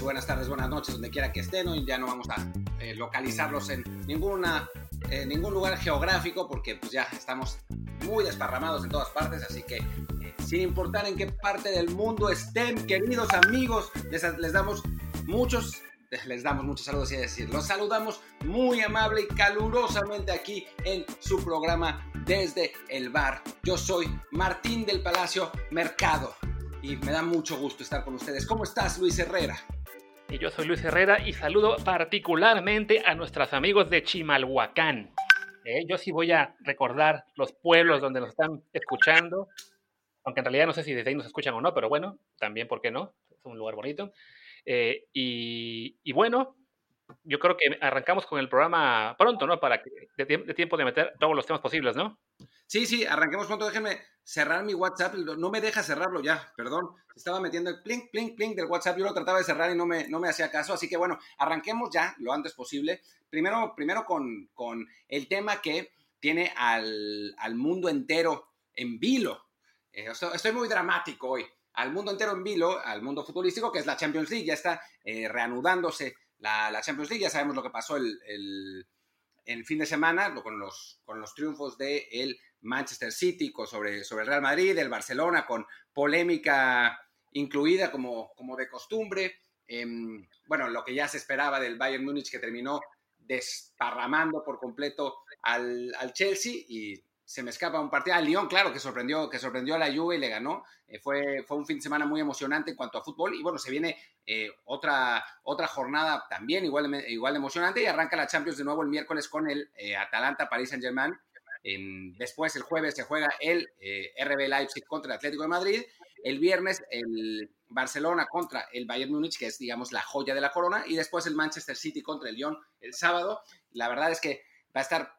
buenas tardes, buenas noches, donde quiera que estén. Hoy ya no vamos a eh, localizarlos en ninguna, eh, ningún lugar geográfico porque pues ya estamos muy desparramados en todas partes, así que eh, sin importar en qué parte del mundo estén, queridos amigos, les, les damos muchos les damos muchos saludos y decir, los saludamos muy amable y calurosamente aquí en su programa desde el bar. Yo soy Martín del Palacio Mercado y me da mucho gusto estar con ustedes. ¿Cómo estás, Luis Herrera? Y yo soy Luis Herrera y saludo particularmente a nuestros amigos de Chimalhuacán. Eh, yo sí voy a recordar los pueblos donde nos están escuchando, aunque en realidad no sé si desde ahí nos escuchan o no, pero bueno, también, ¿por qué no? Es un lugar bonito. Eh, y, bueno, yo creo que arrancamos con el programa pronto, ¿no? Para que de, tiempo de meter todos los temas posibles, ¿no? Sí, sí, arranquemos pronto. Déjenme cerrar mi WhatsApp. No me deja cerrarlo ya, perdón. Estaba metiendo el plink, plink, plink del WhatsApp. Yo lo trataba de cerrar y no me, no me hacía caso. Así que bueno, arranquemos ya lo antes posible. Primero, primero con, con el tema que tiene al, al mundo entero en vilo. Eh, estoy muy dramático hoy. Al mundo entero en vilo, al mundo futbolístico, que es la Champions League. Ya está eh, reanudándose la, la, Champions League. Ya sabemos lo que pasó el, el, fin de semana con los, con los triunfos del el Manchester City sobre, sobre el Real Madrid, el Barcelona con polémica incluida como, como de costumbre. Eh, bueno, lo que ya se esperaba del Bayern Múnich que terminó desparramando por completo al, al Chelsea y se me escapa un partido. Al Lyon, claro, que sorprendió, que sorprendió a la Juve y le ganó. Eh, fue, fue un fin de semana muy emocionante en cuanto a fútbol. Y bueno, se viene eh, otra, otra jornada también igual, igual emocionante. Y arranca la Champions de nuevo el miércoles con el eh, Atalanta Paris Saint Germain. Después el jueves se juega el RB Leipzig contra el Atlético de Madrid. El viernes el Barcelona contra el Bayern Múnich, que es digamos la joya de la corona. Y después el Manchester City contra el Lyon el sábado. La verdad es que va a estar,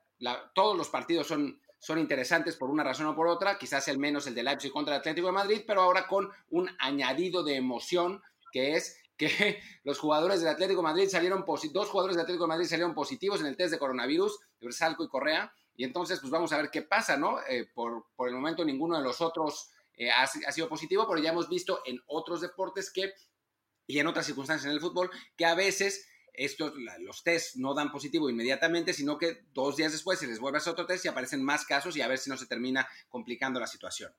todos los partidos son son interesantes por una razón o por otra, quizás el menos el de Leipzig contra el Atlético de Madrid, pero ahora con un añadido de emoción que es que los jugadores del Atlético de Madrid salieron, dos jugadores del Atlético de Madrid salieron positivos en el test de coronavirus, Versalco y Correa, y entonces pues vamos a ver qué pasa, ¿no? Eh, por, por, el momento ninguno de los otros eh, ha, ha sido positivo, pero ya hemos visto en otros deportes que, y en otras circunstancias en el fútbol, que a veces estos, los test no dan positivo inmediatamente, sino que dos días después se les vuelve a hacer otro test y aparecen más casos y a ver si no se termina complicando la situación.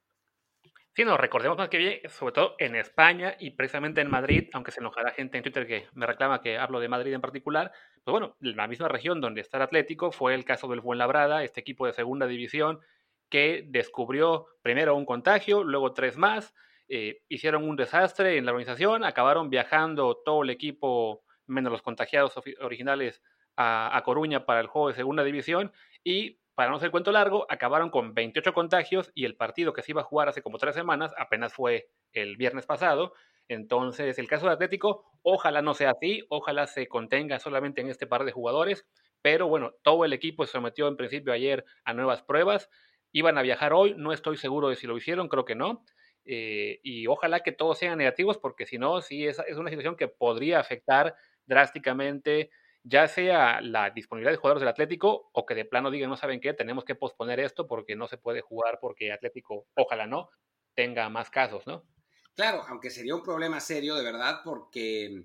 Sí, no, recordemos más que bien, sobre todo en España y precisamente en Madrid, aunque se enojará gente en Twitter que me reclama que hablo de Madrid en particular, pues bueno, la misma región donde está el Atlético fue el caso del Fuenlabrada, este equipo de segunda división que descubrió primero un contagio, luego tres más, eh, hicieron un desastre en la organización, acabaron viajando todo el equipo menos los contagiados originales a, Coruña para el juego de segunda división y para no hacer cuento largo, acabaron con 28 contagios y el partido que se iba a jugar hace como tres semanas apenas fue el viernes pasado. Entonces, el caso de Atlético, ojalá no sea así, ojalá se contenga solamente en este par de jugadores, pero bueno, todo el equipo se sometió en principio ayer a nuevas pruebas, iban a viajar hoy, no estoy seguro de si lo hicieron, creo que no, eh, y ojalá que todos sean negativos, porque si no, sí es, es una situación que podría afectar drásticamente ya sea la disponibilidad de jugadores del Atlético o que de plano digan, no saben qué, tenemos que posponer esto porque no se puede jugar porque Atlético, ojalá no, tenga más casos, ¿no? Claro, aunque sería un problema serio de verdad porque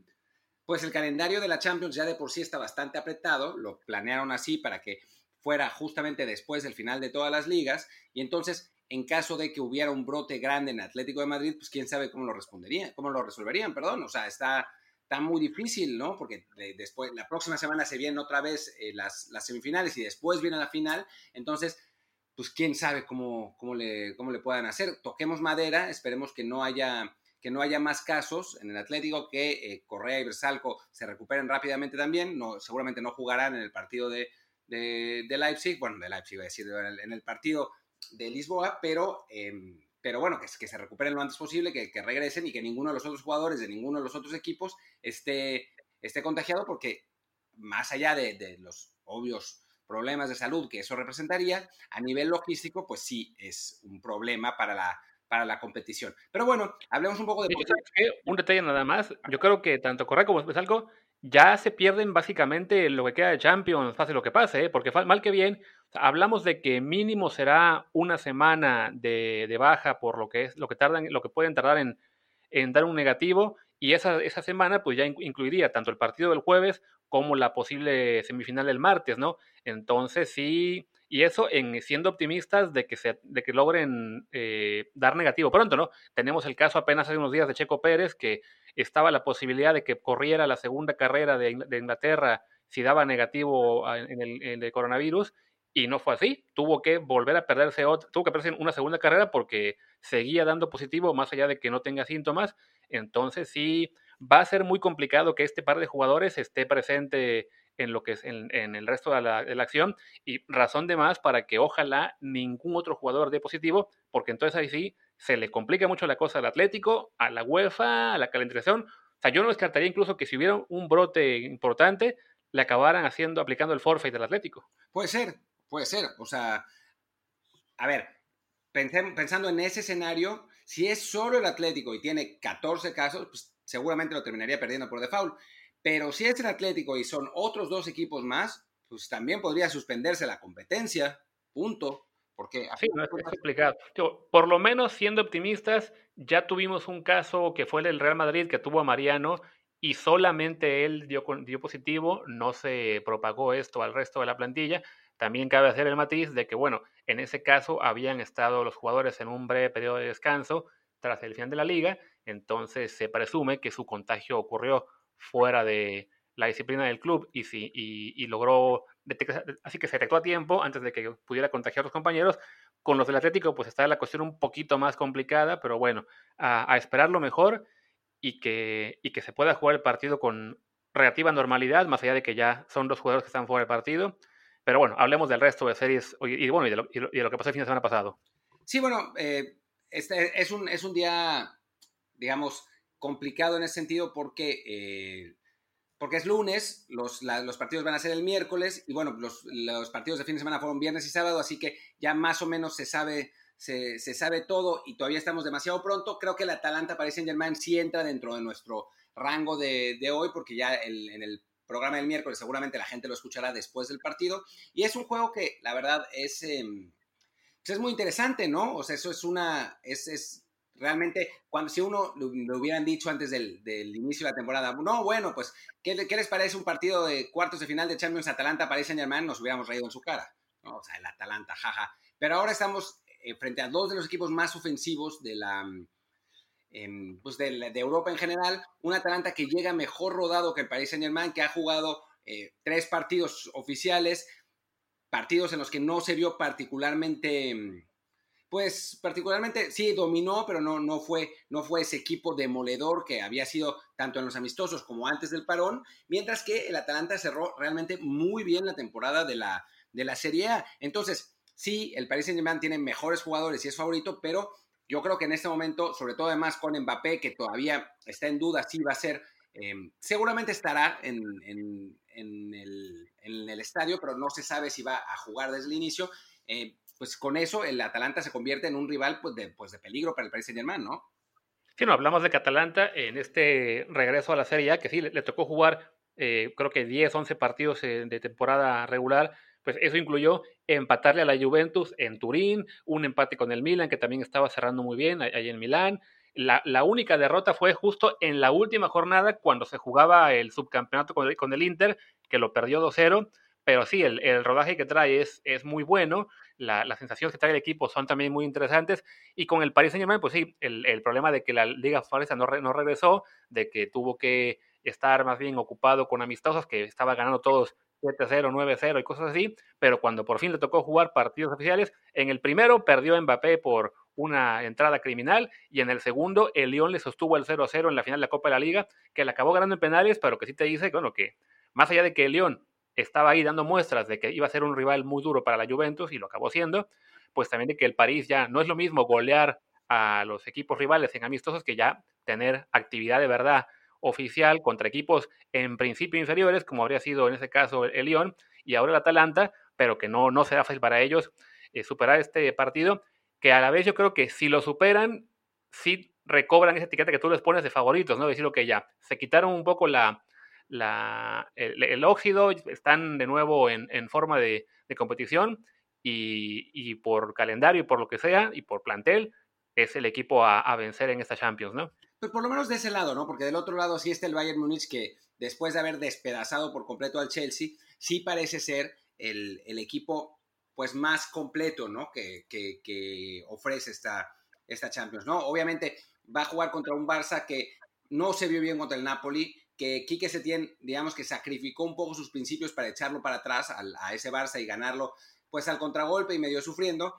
pues el calendario de la Champions ya de por sí está bastante apretado, lo planearon así para que fuera justamente después del final de todas las ligas y entonces en caso de que hubiera un brote grande en Atlético de Madrid, pues quién sabe cómo lo responderían, cómo lo resolverían, perdón, o sea, está está muy difícil, ¿no? Porque después, la próxima semana se vienen otra vez eh, las, semifinales y después viene la final. Entonces, pues quién sabe cómo, cómo, le, cómo le puedan hacer. Toquemos madera, esperemos que no haya que no haya más casos en el Atlético, que eh, Correa y Bersalco se recuperen rápidamente también. No, seguramente no jugarán en el partido de, de, de Leipzig, bueno, de Leipzig, iba a decir, en el, partido de Lisboa, pero em, pero bueno, que, que se recuperen lo antes posible, que, que, regresen y que ninguno de los otros jugadores de ninguno de los otros equipos esté, esté contagiado, porque más allá de, de, los obvios problemas de salud que eso representaría, a nivel logístico, pues sí es un problema para la, para la competición. Pero bueno, hablemos un poco de... un detalle nada más, yo creo que tanto Correa como algo ya se pierden básicamente lo que queda de Champions, pase lo que pase, ¿eh? porque mal que bien, hablamos de que mínimo será una semana de, de, baja por lo que es lo que tardan, lo que pueden tardar en, en dar un negativo, y esa, esa semana pues ya incluiría tanto el partido del jueves como la posible semifinal del martes, ¿no? Entonces sí, y eso en siendo optimistas de que, se, de que logren eh, dar negativo pronto, ¿no? Tenemos el caso apenas hace unos días de Checo Pérez, que estaba la posibilidad de que corriera la segunda carrera de, Inglaterra si daba negativo en el, en el, coronavirus, y no fue así. Tuvo que volver a perderse otra, tuvo que perderse una segunda carrera porque seguía dando positivo, más allá de que no tenga síntomas. Entonces sí, va a ser muy complicado que este par de jugadores esté presente en lo que es en, el resto de la, acción y razón de más para que ojalá ningún otro jugador dé positivo, porque entonces ahí sí se le complica mucho la cosa al Atlético, a la UEFA, a la calentación. O sea, yo no descartaría incluso que si hubiera un brote importante, le acabaran haciendo, aplicando el forfeit del Atlético. Puede ser, puede ser. O sea, a ver, pensando en ese escenario, si es solo el Atlético y tiene 14 casos, pues seguramente lo terminaría perdiendo por default. Pero si es el Atlético y son otros dos equipos más, pues también podría suspenderse la competencia, punto. Porque sí, no es, complicado. por lo menos siendo optimistas, ya tuvimos un caso que fue el del Real Madrid que tuvo a Mariano y solamente él dio, dio positivo, no se propagó esto al resto de la plantilla. También cabe hacer el matiz de que, bueno, en ese caso habían estado los jugadores en un breve periodo de descanso tras el final de la liga, entonces se presume que su contagio ocurrió fuera de la disciplina del club y, si, y, logró así que se detectó a tiempo antes de que pudiera contagiar a los compañeros. Con los del Atlético, pues está la cuestión un poquito más complicada, pero bueno, a, esperar lo mejor y que, y que se pueda jugar el partido con relativa normalidad, más allá de que ya son dos jugadores que están fuera del partido. Pero bueno, hablemos del resto de series y, bueno, y de, lo, y de, lo, que pasó el fin de semana pasado. Sí, bueno, eh, este es, un, es un día, digamos, complicado en ese sentido porque, eh, porque es lunes, los, los, partidos van a ser el miércoles y bueno, los, los, partidos de fin de semana fueron viernes y sábado, así que ya más o menos se sabe, se, se sabe todo y todavía estamos demasiado pronto. Creo que el Atalanta Paris Saint Germain sí entra dentro de nuestro rango de, de hoy porque ya en el programa del miércoles seguramente la gente lo escuchará después del partido y es un juego que la verdad es... Em, pues es muy interesante, ¿no? O sea, eso es una, es, es realmente, cuando si uno lo, hubieran dicho antes del, inicio de la temporada, no, bueno, pues, ¿qué, les parece un partido de cuartos de final de Champions Atalanta Paris Saint Germain? Nos hubiéramos reído en su cara, ¿no? O sea, el Atalanta, jaja. Pero ahora estamos eh, frente a dos de los equipos más ofensivos de la, em, pues de, Europa en general, un Atalanta que llega mejor rodado que el Paris Saint Germain, que ha jugado eh, tres partidos oficiales, partidos en los que no se vio particularmente pues particularmente sí dominó, pero no, no, fue, no fue ese equipo demoledor que había sido tanto en los amistosos como antes del parón, mientras que el Atalanta cerró realmente muy bien la temporada de la, de la Serie A. Entonces, sí, el Paris Saint-Germain tiene mejores jugadores y es favorito, pero yo creo que en este momento, sobre todo además con Mbappé, que todavía está en duda si va a ser, em, seguramente estará en, el, estadio, pero no se sabe si va a jugar desde el inicio. Eh, pues con eso el Atalanta se convierte en un rival pues de, pues de peligro para el Paris Saint Germain, ¿no? Sí, no, hablamos de que Atalanta en este regreso a la Serie A, que sí, le, tocó jugar eh, creo que 10, 11 partidos de temporada regular, pues eso incluyó empatarle a la Juventus en Turín, un empate con el Milan, que también estaba cerrando muy bien ahí en Milán. La, la, única derrota fue justo en la última jornada, cuando se jugaba el subcampeonato con el, con el Inter, que lo perdió 2-0. Pero sí, el, el, rodaje que trae es, es muy bueno la, las sensaciones que trae el equipo son también muy interesantes. Y con el Paris Saint Germain, pues sí, el, el problema de que la Liga Francesa no, no regresó, de que tuvo que estar más bien ocupado con amistosos, que estaba ganando todos 7-0, 9-0 y cosas así, pero cuando por fin le tocó jugar partidos oficiales, en el primero perdió Mbappé por una entrada criminal y en el segundo el Lyon le sostuvo el 0-0 en la final de la Copa de la Liga, que le acabó ganando en penales, pero que sí te dice, bueno, que más allá de que el Lyon estaba ahí dando muestras de que iba a ser un rival muy duro para la Juventus y lo acabó siendo, pues también de que el París ya no es lo mismo golear a los equipos rivales en amistosos que ya tener actividad de verdad oficial contra equipos en principio inferiores, como habría sido en ese caso el, Lyon y ahora el Atalanta, pero que no, no será fácil para ellos eh, superar este partido, que a la vez yo creo que si lo superan, sí recobran esa etiqueta que tú les pones de favoritos, ¿no? Decir, que ya se quitaron un poco la, la, el, óxido, están de nuevo en, forma de, competición y, por calendario y por lo que sea y por plantel, es el equipo a, vencer en esta Champions, ¿no? Pues por lo menos de ese lado, ¿no? Porque del otro lado sí está el Bayern Múnich que después de haber despedazado por completo al Chelsea, sí parece ser el, equipo pues más completo, ¿no? Que, que, ofrece esta, esta Champions, ¿no? Obviamente va a jugar contra un Barça que no se vio bien contra el Napoli, que Quique Setién, digamos que sacrificó un poco sus principios para echarlo para atrás a ese Barça y ganarlo pues al contragolpe y medio sufriendo,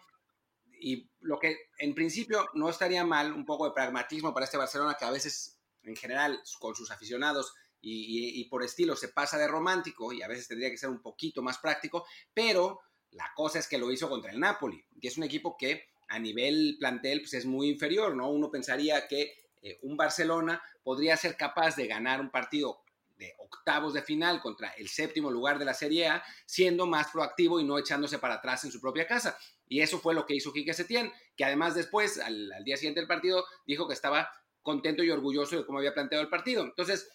y lo que en principio no estaría mal, un poco de pragmatismo para este Barcelona que a veces, en general, con sus aficionados y, por estilo se pasa de romántico y a veces tendría que ser un poquito más práctico, pero la cosa es que lo hizo contra el Napoli, que es un equipo que a nivel plantel pues es muy inferior, ¿no? Uno pensaría que eh, un Barcelona podría ser capaz de ganar un partido de octavos de final contra el séptimo lugar de la Serie A, siendo más proactivo y no echándose para atrás en su propia casa. Y eso fue lo que hizo Quique Setién, que además después, al, día siguiente del partido, dijo que estaba contento y orgulloso de cómo había planteado el partido. Entonces,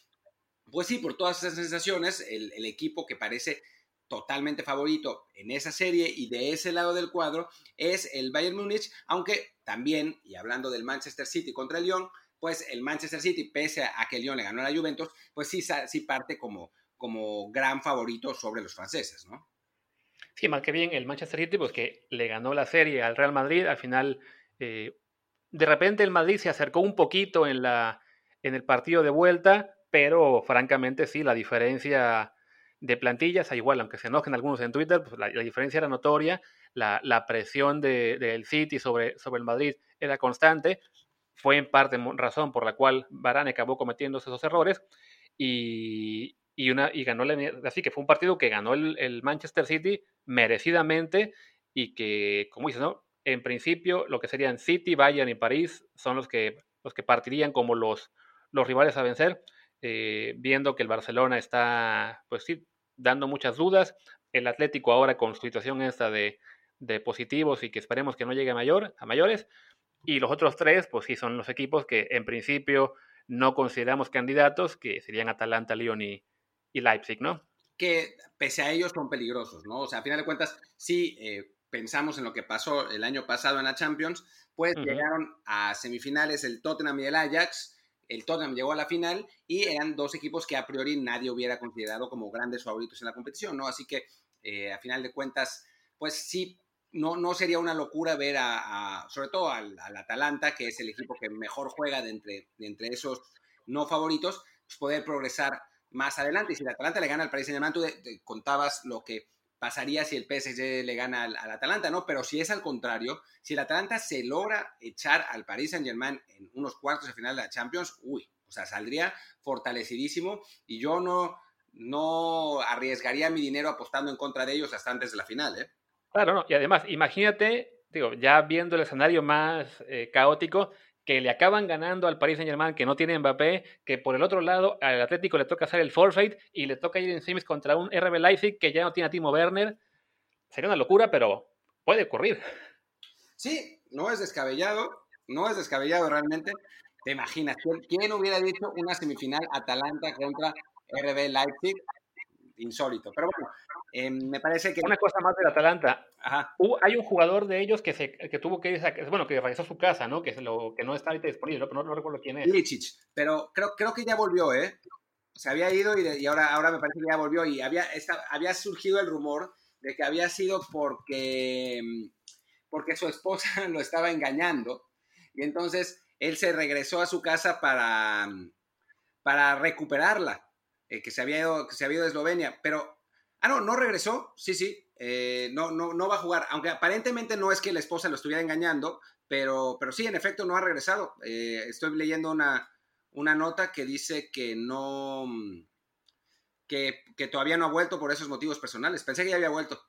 pues sí, por todas esas sensaciones, el, equipo que parece totalmente favorito en esa serie y de ese lado del cuadro es el Bayern Múnich, aunque también, y hablando del Manchester City contra el Lyon, pues el Manchester City, pese a que el Lyon le ganó a la Juventus, pues sí, sí parte como, como gran favorito sobre los franceses, ¿no? Sí, mal que bien, el Manchester City, pues que le ganó la serie al Real Madrid, al final, eh, de repente el Madrid se acercó un poquito en, la, en el partido de vuelta, pero francamente sí, la diferencia de plantillas, igual, aunque se enojen algunos en Twitter, pues la, diferencia era notoria, la, la presión del de, City sobre, sobre el Madrid era constante, fue en parte razón por la cual Varane acabó cometiendo esos errores y, una, y ganó así que fue un partido que ganó el, Manchester City merecidamente y que, como dices, ¿no? en principio lo que serían City, Bayern y París son los que, los que partirían como los, los rivales a vencer, eh, viendo que el Barcelona está, pues sí, dando muchas dudas, el Atlético ahora con su situación esta de, de positivos y que esperemos que no llegue a, mayor, a mayores, y los otros tres, pues sí, son los equipos que en principio no consideramos candidatos, que serían Atalanta, Lyon y, Leipzig, ¿no? Que pese a ellos son peligrosos, ¿no? O sea, a final de cuentas, sí eh, pensamos en lo que pasó el año pasado en la Champions, pues llegaron a semifinales el Tottenham y el Ajax. El Tottenham llegó a la final y eran dos equipos que a priori nadie hubiera considerado como grandes favoritos en la competición, ¿no? Así que eh, a final de cuentas, pues sí no, no sería una locura ver a, sobre todo al, Atalanta, que es el equipo que mejor juega de entre, entre esos no favoritos, pues poder progresar más adelante. Y si el Atalanta le gana al Paris Saint-Germain, tú contabas lo que pasaría si el PSG le gana al, Atalanta, ¿no? Pero si es al contrario, si el Atalanta se logra echar al Paris Saint-Germain en unos cuartos de final de la Champions, uy, o sea, saldría fortalecidísimo y yo no, no arriesgaría mi dinero apostando en contra de ellos hasta antes de la final, ¿eh? Claro, no. y además, imagínate, digo, ya viendo el escenario más eh, caótico, que le acaban ganando al Paris Saint Germain, que no tiene Mbappé, que por el otro lado al Atlético le toca hacer el forfeit y le toca ir en semis contra un RB Leipzig que ya no tiene a Timo Werner. Sería una locura, pero puede ocurrir. Sí, no es descabellado, no es descabellado realmente. ¿Te imaginas? ¿Quién hubiera dicho una semifinal Atalanta contra RB Leipzig? Insólito. Pero bueno, Em, me parece que... Una cosa más del Atalanta. Hay un jugador de ellos que, se, que tuvo que ir, bueno, que regresó a su casa, ¿no? Que, lo, que no está ahorita disponible, pero no, recuerdo quién es. Ilicic, pero creo, creo que ya volvió, ¿eh? Se había ido y, y, ahora, ahora me parece que ya volvió y había, había surgido el rumor de que había sido porque, porque su esposa lo estaba engañando y entonces él se regresó a su casa para, para recuperarla, eh, que, se había ido, que se había ido de Eslovenia, pero Ah, no, no regresó. Sí, sí. Eh, no, no, no va a jugar. Aunque aparentemente no es que la esposa lo estuviera engañando, pero, pero sí, en efecto, no ha regresado. Eh, estoy leyendo una, una nota que dice que no. Que, todavía no ha vuelto por esos motivos personales. Pensé que ya había vuelto.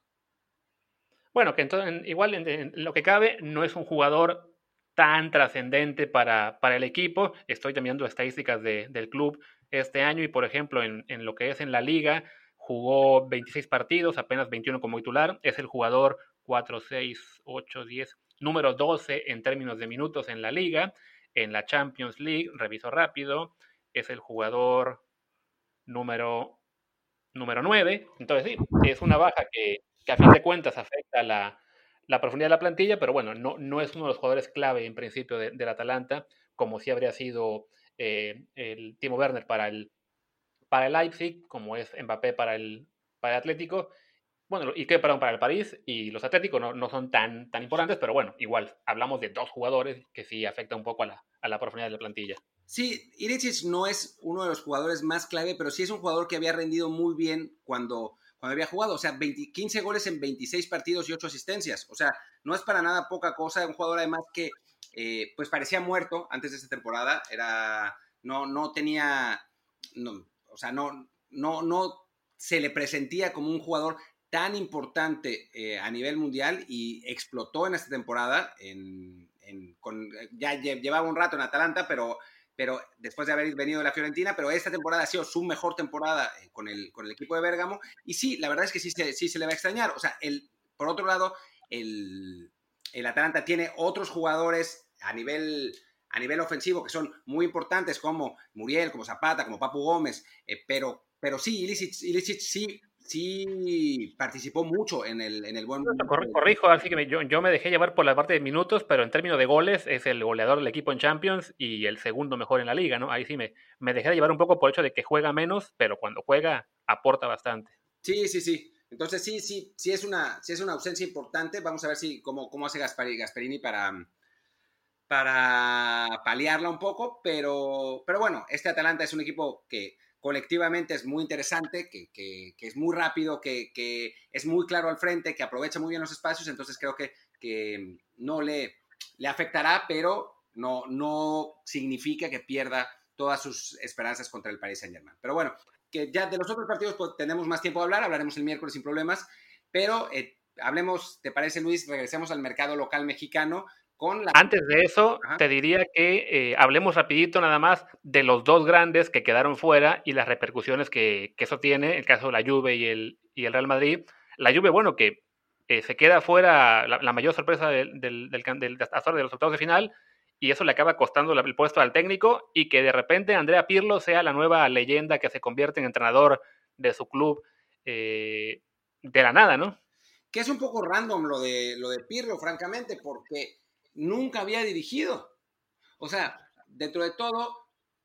Bueno, que entonces, igual en, lo que cabe, no es un jugador tan trascendente para, para, el equipo. Estoy viendo estadísticas del club este año y, por ejemplo, en, en, lo que es en la liga, jugó 26 partidos, apenas 21 como titular, es el jugador 4, 6, 8, 10, número 12 en términos de minutos en la liga, en la Champions League, reviso rápido, es el jugador número, número 9, entonces sí, es una baja que, a fin de cuentas afecta la, la profundidad de la plantilla, pero bueno, no, no es uno de los jugadores clave en principio del Atalanta, como si habría sido eh, el Timo Werner para el, para el Leipzig, como es Mbappé para el, para Atlético. Bueno, y que perdón, para el París y los Atléticos no, no, son tan, tan importantes, pero bueno, igual hablamos de dos jugadores que sí afecta un poco a la, a la profundidad de la plantilla. Sí, Ilicic no es uno de los jugadores más clave, pero sí es un jugador que había rendido muy bien cuando, cuando había jugado. O sea, 15 goles en 26 partidos y 8 asistencias. O sea, no es para nada poca cosa. Un jugador además que eh, pues parecía muerto antes de esta temporada. Era, no, no tenía, o sea, no, no, no se le presentía como un jugador tan importante eh, a nivel mundial y explotó en esta temporada. En, ya llevaba un rato en Atalanta, pero, pero después de haber venido de la Fiorentina, pero esta temporada ha sido su mejor temporada eh, con el, con el equipo de Bérgamo. Y sí, la verdad es que sí, sí se le va a extrañar. O sea, el, por otro lado, el, el Atalanta tiene otros jugadores a nivel, a nivel ofensivo que son muy importantes, como Muriel, como Zapata, como Papu Gómez, eh, pero, pero sí, Ilicic, sí sí participó mucho en el, en el buen... Corrijo, así que yo, yo, me dejé llevar por la parte de minutos, pero en términos de goles es el goleador del equipo en Champions y el segundo mejor en la liga, ¿no? Ahí sí me, me dejé llevar un poco por el hecho de que juega menos, pero cuando juega aporta bastante. Sí, sí, sí. Entonces sí, sí, sí es una, sí es una ausencia importante. Vamos a ver si cómo, cómo hace Gasperini para, para paliarla un poco, pero, pero bueno, este Atalanta es un equipo que colectivamente es muy interesante, que, que, es muy rápido, que, que, es muy claro al frente, que aprovecha muy bien los espacios, entonces creo que, no le, le afectará, pero no, no significa que pierda todas sus esperanzas contra el Paris Saint Germain. Pero bueno, que ya de los otros partidos pues, tenemos más tiempo de hablar, hablaremos el miércoles sin problemas, pero eh, hablemos, ¿te parece Luis? Regresemos al mercado local mexicano antes de eso, te diría que eh, hablemos rapidito nada más de los dos grandes que quedaron fuera y las repercusiones que, eso tiene, el caso de la Juve y el, y el Real Madrid. La Juve, bueno, que eh, se queda fuera la, mayor sorpresa del, del, del, de los resultados de final y eso le acaba costando el puesto al técnico y que de repente Andrea Pirlo sea la nueva leyenda que se convierte en entrenador de su club eh, de la nada, ¿no? Que es un poco random lo de, lo de Pirlo, francamente, porque nunca había dirigido. O sea, dentro de todo,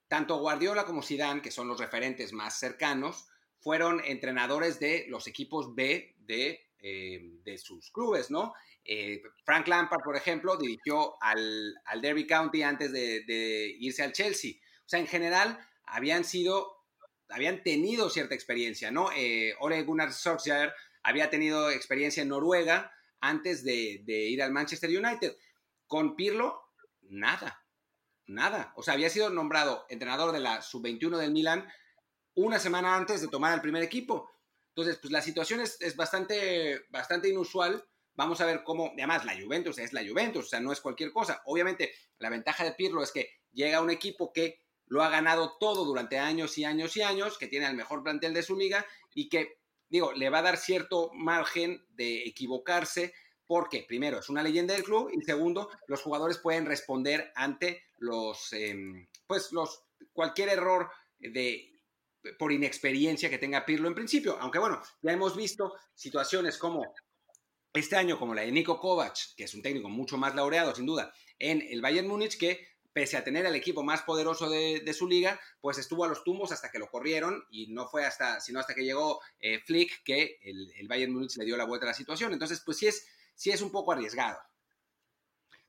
tanto Guardiola como Zidane, que son los referentes más cercanos, fueron entrenadores de los equipos B de, eh, sus clubes, ¿no? Eh, Frank Lampard, por ejemplo, dirigió al, Derby County antes de, irse al Chelsea. O sea, en general, habían sido, habían tenido cierta experiencia, ¿no? Eh, Ole Gunnar Solskjaer había tenido experiencia en Noruega antes de, de ir al Manchester United. Con Pirlo, nada, nada. O sea, había sido nombrado entrenador de la sub-21 del Milan una semana antes de tomar el primer equipo. Entonces, pues la situación es, bastante, bastante inusual. Vamos a ver cómo, además la Juventus es la Juventus, o sea, no es cualquier cosa. Obviamente, la ventaja de Pirlo es que llega a un equipo que lo ha ganado todo durante años y años y años, que tiene el mejor plantel de su liga y que, digo, le va a dar cierto margen de equivocarse porque primero es una leyenda del club y segundo los jugadores pueden responder ante los em, pues los cualquier error de por inexperiencia que tenga Pirlo en principio, aunque bueno, ya hemos visto situaciones como este año como la de Nico Kovac, que es un técnico mucho más laureado sin duda en el Bayern Múnich que pese a tener el equipo más poderoso de, su liga, pues estuvo a los tumbos hasta que lo corrieron y no fue hasta, sino hasta que llegó eh, Flick que el, el Bayern Múnich le dio la vuelta a la situación. Entonces, pues sí es, sí es un poco arriesgado.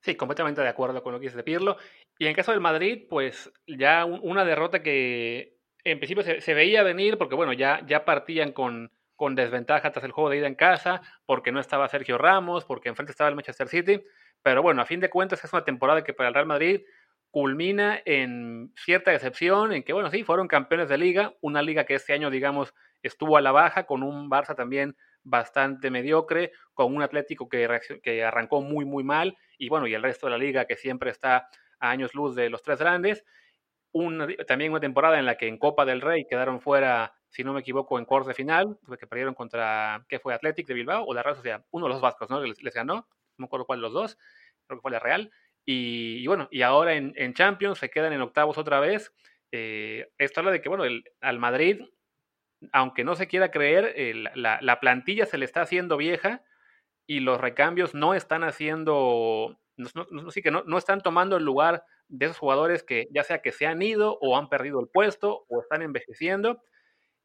Sí, completamente de acuerdo con lo que dice Pirlo. Y en caso del Madrid, pues ya una derrota que en principio se, veía venir porque, bueno, ya, ya partían con, con desventaja tras el juego de ida en casa, porque no estaba Sergio Ramos, porque enfrente estaba el Manchester City. Pero bueno, a fin de cuentas es una temporada que para el Real Madrid culmina en cierta excepción, en que, bueno, sí, fueron campeones de liga, una liga que este año, digamos, estuvo a la baja, con un Barça también bastante mediocre, con un Atlético que, que arrancó muy, muy mal, y bueno, y el resto de la liga que siempre está a años luz de los tres grandes. también una temporada en la que en Copa del Rey quedaron fuera, si no me equivoco, en cuartos de final, que perdieron contra, ¿qué fue? Athletic de Bilbao o la Real Sociedad, uno de los vascos, ¿no? Les, ganó, no me acuerdo cuál de los dos, creo que fue la Real. Y, bueno, y ahora en, Champions se quedan en octavos otra vez. Eh, esto habla de que, bueno, el, al Madrid aunque no se quiera creer, la, plantilla se le está haciendo vieja y los recambios no están haciendo, no, sí que no, están tomando el lugar de esos jugadores que ya sea que se han ido o han perdido el puesto o están envejeciendo.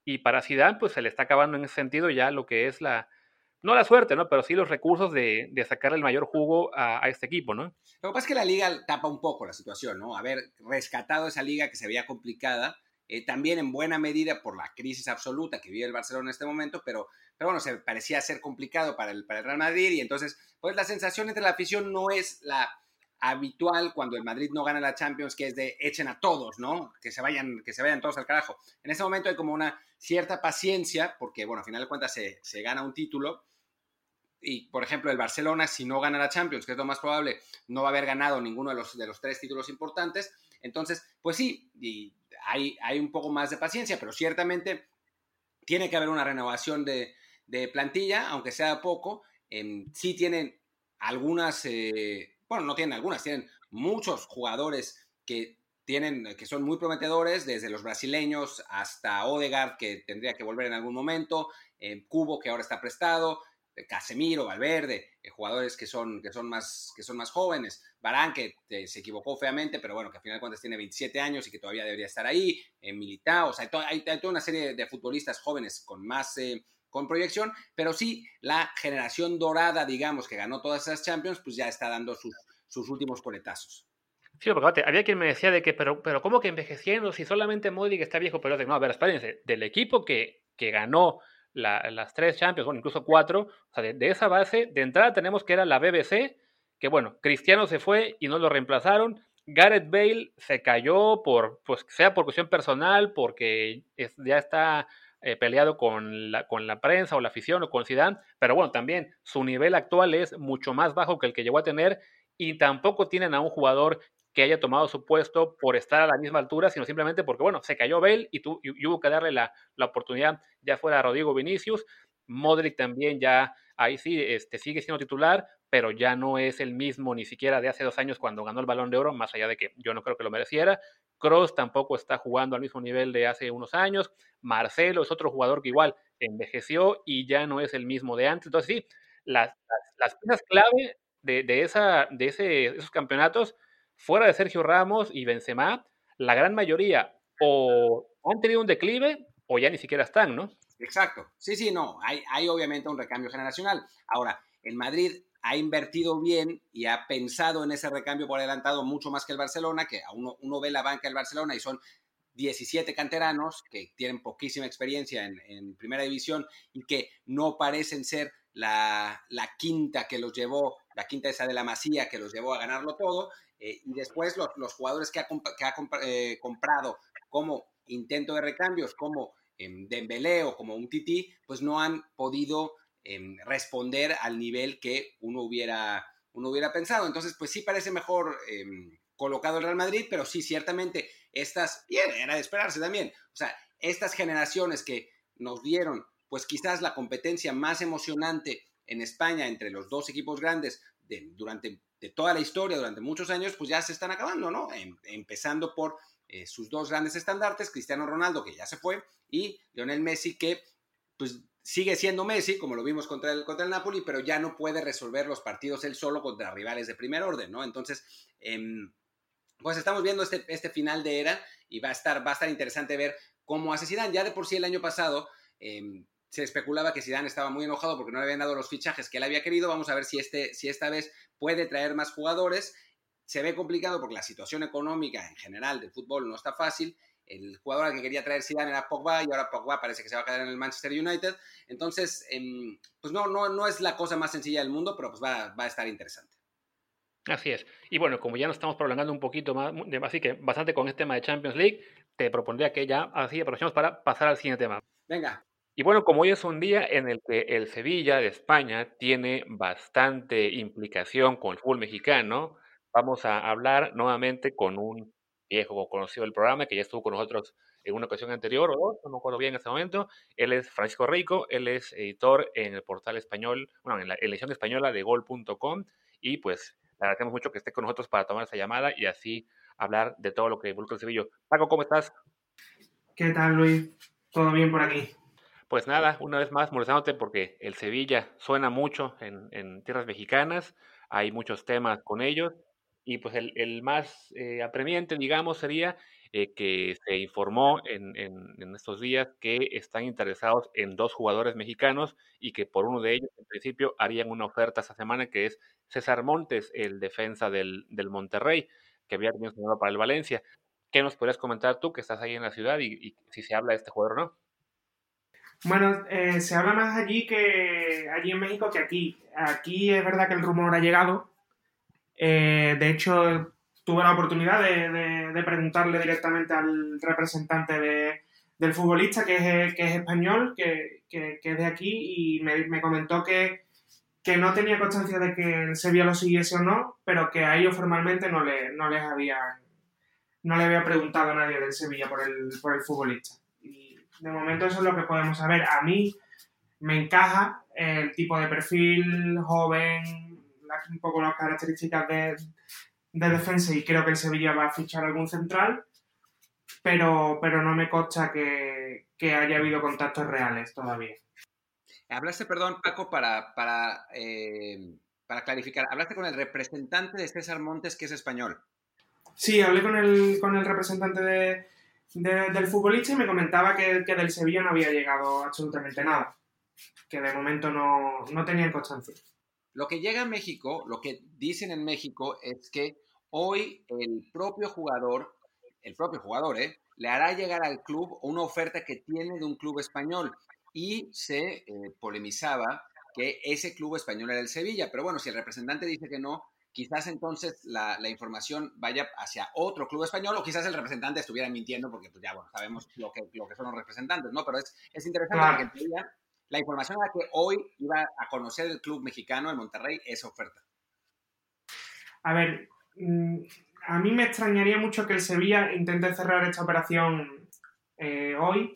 Y para Zidane, pues se le está acabando en ese sentido ya lo que es la, no la suerte, ¿no? Pero sí los recursos de, de sacarle el mayor jugo a, este equipo, ¿no? Lo que pasa es que la liga tapa un poco la situación, ¿no? Haber rescatado esa liga que se veía complicada, eh, también en buena medida por la crisis absoluta que vive el Barcelona en este momento, pero, pero bueno, se parecía ser complicado para el, para el Real Madrid y entonces, pues la sensación entre la afición no es la habitual cuando el Madrid no gana la Champions, que es de echen a todos, ¿no? Que se vayan, que se vayan todos al carajo. En ese momento hay como una cierta paciencia, porque, bueno, a final de cuentas se, se gana un título, y por ejemplo el Barcelona si no gana la Champions, que es lo más probable, no va a haber ganado ninguno de los, de los tres títulos importantes. Entonces, pues sí, hay, hay un poco más de paciencia, pero ciertamente tiene que haber una renovación de, plantilla, aunque sea poco. sí tienen algunas, eh, bueno, no tienen algunas, tienen muchos jugadores que tienen, que son muy prometedores, desde los brasileños hasta Odegaard, que tendría que volver en algún momento, eh, Cubo, que ahora está prestado, Casemiro, Valverde, eh, jugadores que son, que, son más, que son más jóvenes, Barán, que eh, se equivocó feamente, pero bueno, que al final de cuentas tiene 27 años y que todavía debería estar ahí, en Militao, o sea, hay, toda una serie de futbolistas jóvenes con más... Eh, con proyección, pero sí la generación dorada, digamos, que ganó todas esas Champions, pues ya está dando sus, sus últimos coletazos. Sí, porque había quien me decía de que, pero, pero ¿cómo que envejeciendo? Si solamente Modric está viejo, pero no, a ver, espérense, del equipo que, que ganó las tres Champions, bueno, incluso cuatro, o sea, de, esa base, de entrada tenemos que era la BBC, que bueno, Cristiano se fue y no lo reemplazaron, Gareth Bale se cayó por, pues sea por cuestión personal, porque ya está eh, peleado con la, con la prensa o la afición o con Zidane, pero bueno, también su nivel actual es mucho más bajo que el que llegó a tener y tampoco tienen a un jugador que haya tomado su puesto por estar a la misma altura, sino simplemente porque, bueno, se cayó Bale y, tu, y, hubo que darle la, la, oportunidad, ya fuera a Rodrigo Vinicius. Modric también ya, ahí sí, este, sigue siendo titular, pero ya no es el mismo ni siquiera de hace dos años cuando ganó el balón de oro, más allá de que yo no creo que lo mereciera. Cross tampoco está jugando al mismo nivel de hace unos años. Marcelo es otro jugador que igual envejeció y ya no es el mismo de antes. Entonces, sí, las, las, piezas clave de, de, esa, de ese, esos campeonatos fuera de Sergio Ramos y Benzema, la gran mayoría o han tenido un declive o ya ni siquiera están, ¿no? Exacto. Sí, sí, no. Hay, hay obviamente un recambio generacional. Ahora, el Madrid ha invertido bien y ha pensado en ese recambio por adelantado mucho más que el Barcelona, que uno, uno ve la banca del Barcelona y son 17 canteranos que tienen poquísima experiencia en, en primera división y que no parecen ser la, la, quinta que los llevó, la quinta esa de la Masía que los llevó a ganarlo todo, eh, y después los, los, jugadores que ha, que ha eh, comprado como intento de recambios, como eh, Dembélé o como un Titi, pues no han podido em, responder al nivel que uno hubiera, uno hubiera pensado. Entonces, pues sí parece mejor em, colocado el Real Madrid, pero sí, ciertamente estas, bien, era de esperarse también. O sea, estas generaciones que nos dieron, pues quizás la competencia más emocionante en España entre los dos equipos grandes de, durante toda la historia durante muchos años, pues ya se están acabando, ¿no? Em, empezando por eh, sus dos grandes estandartes, Cristiano Ronaldo, que ya se fue, y Lionel Messi, que pues sigue siendo Messi, como lo vimos contra el, contra el Napoli, pero ya no puede resolver los partidos él solo contra rivales de primer orden, ¿no? Entonces, em, pues estamos viendo este, este final de era y va a, estar, va a estar interesante ver cómo hace. Ya de por sí el año pasado em, se especulaba que Zidane estaba muy enojado porque no le habían dado los fichajes que él había querido. Vamos a ver si, este, si esta vez puede traer más jugadores. Se ve complicado porque la situación económica en general del fútbol no está fácil. El jugador al que quería traer Zidane era Pogba y ahora Pogba parece que se va a quedar en el Manchester United. Entonces, em, pues no, no, no es la cosa más sencilla del mundo, pero pues va, va a estar interesante. Así es. Y bueno, como ya nos estamos prolongando un poquito más, así que bastante con este tema de Champions League, te propondría que ya así aprovechemos para pasar al siguiente tema. Venga. Y bueno, como hoy es un día en el que el Sevilla de España tiene bastante implicación con el fútbol mexicano, vamos a hablar nuevamente con un viejo conocido del programa que ya estuvo con nosotros en una ocasión anterior o dos, no me acuerdo bien en este momento. Él es Francisco Rico, él es editor en el portal español, bueno, en la edición española de gol.com y pues le agradecemos mucho que esté con nosotros para tomar esta llamada y así hablar de todo lo que involucra el Sevilla. Paco, ¿cómo estás? ¿Qué tal, Luis? ¿Todo bien por aquí? Pues nada, una vez más molestándote porque el Sevilla suena mucho en, tierras mexicanas, hay muchos temas con ellos y pues el, más eh, apremiante, digamos, sería eh, que se informó en, estos días que están interesados en dos jugadores mexicanos y que por uno de ellos, en principio, harían una oferta esta semana, que es César Montes, el defensa del, del Monterrey, que había tenido para el Valencia. ¿Qué nos podrías comentar tú, que estás ahí en la ciudad, y, si se habla de este jugador o no? Bueno, eh, se habla más allí que allí en México que aquí. Aquí es verdad que el rumor ha llegado. Eh, de hecho, tuve la oportunidad de, preguntarle directamente al representante del futbolista, que es, que es español, que, es de aquí, y me, comentó que, no tenía constancia de que el Sevilla lo siguiese o no, pero que a ellos formalmente no, le, no les había no le había preguntado a nadie del Sevilla por el, por el futbolista. De momento eso es lo que podemos saber. A mí me encaja el tipo de perfil joven, un poco las características de, de defensa y creo que el Sevilla va a fichar algún central, pero, pero no me consta que, haya habido contactos reales todavía. Hablaste, perdón, Paco, para, para, eh, para clarificar, hablaste con el representante de César Montes, que es español. Sí, hablé con el, con el representante de, del futbolista y me comentaba que, que, del Sevilla no había llegado absolutamente nada, que de momento no, no tenían constancia. Lo que llega a México, lo que dicen en México es que hoy el propio jugador, el propio jugador, ¿eh? le hará llegar al club una oferta que tiene de un club español y se eh, polemizaba que ese club español era el Sevilla, pero bueno, si el representante dice que no, quizás entonces la, información vaya hacia otro club español o quizás el representante estuviera mintiendo porque pues ya bueno, sabemos lo que, lo que son los representantes, ¿no? Pero es, es interesante porque la información a la que hoy iba a conocer el club mexicano, el Monterrey, esa oferta. A ver, mm, a mí me extrañaría mucho que el Sevilla intente cerrar esta operación eh, hoy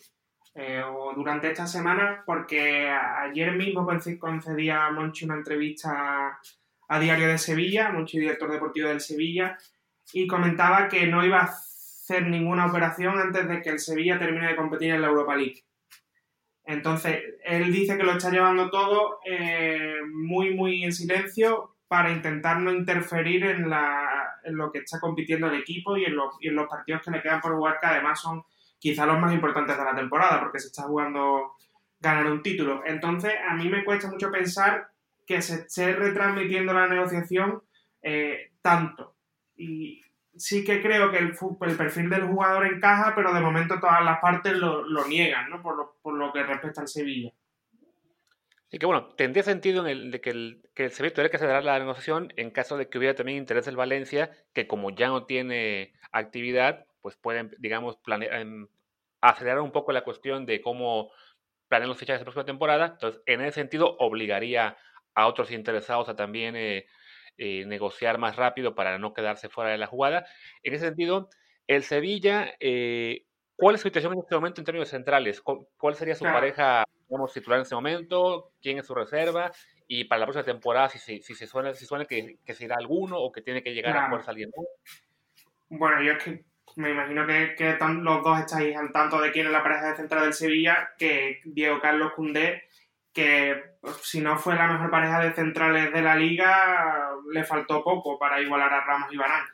eh, o durante esta semana, porque ayer mismo concedía a Monchi una entrevista a Diario de Sevilla, director deportivo del Sevilla, y comentaba que no iba a hacer ninguna operación antes de que el Sevilla termine de competir en la Europa League. Entonces, él dice que lo está llevando todo eh, muy, muy en silencio para intentar no interferir en, lo que está compitiendo el equipo y en, los, y en los partidos que le quedan por jugar, que además son quizá los más importantes de la temporada, porque se está jugando ganar un título. Entonces, a mí me cuesta mucho pensar que se esté retransmitiendo la negociación eh, tanto. Y sí que creo que el, perfil del jugador encaja, pero de momento todas las partes lo, niegan, ¿no? Por lo, que respecta al Sevilla. Y que bueno, tendría sentido en el, de que el, que el Sevilla tuviera que acelerar la negociación en caso de que hubiera también interés del Valencia, que como ya no tiene actividad, pues pueden, digamos, planear, em, acelerar un poco la cuestión de cómo planean los fichajes de la próxima temporada. Entonces, en ese sentido, obligaría a otros interesados a también eh, eh, negociar más rápido para no quedarse fuera de la jugada. En ese sentido, el Sevilla, eh, ¿cuál es su situación en este momento en términos centrales? ¿Cuál sería su pareja, digamos, titular en este momento? ¿Quién es su reserva? Y para la próxima temporada, si, si, si se suena, si suena que, que se irá alguno o que tiene que llegar a fuerza alguien. Bueno, yo es que me imagino que, que los dos estáis al tanto de quién es la pareja de central del Sevilla, que Diego Carlos Cundé que pues, si no fue la mejor pareja de centrales de la liga, le faltó poco para igualar a Ramos y Barán.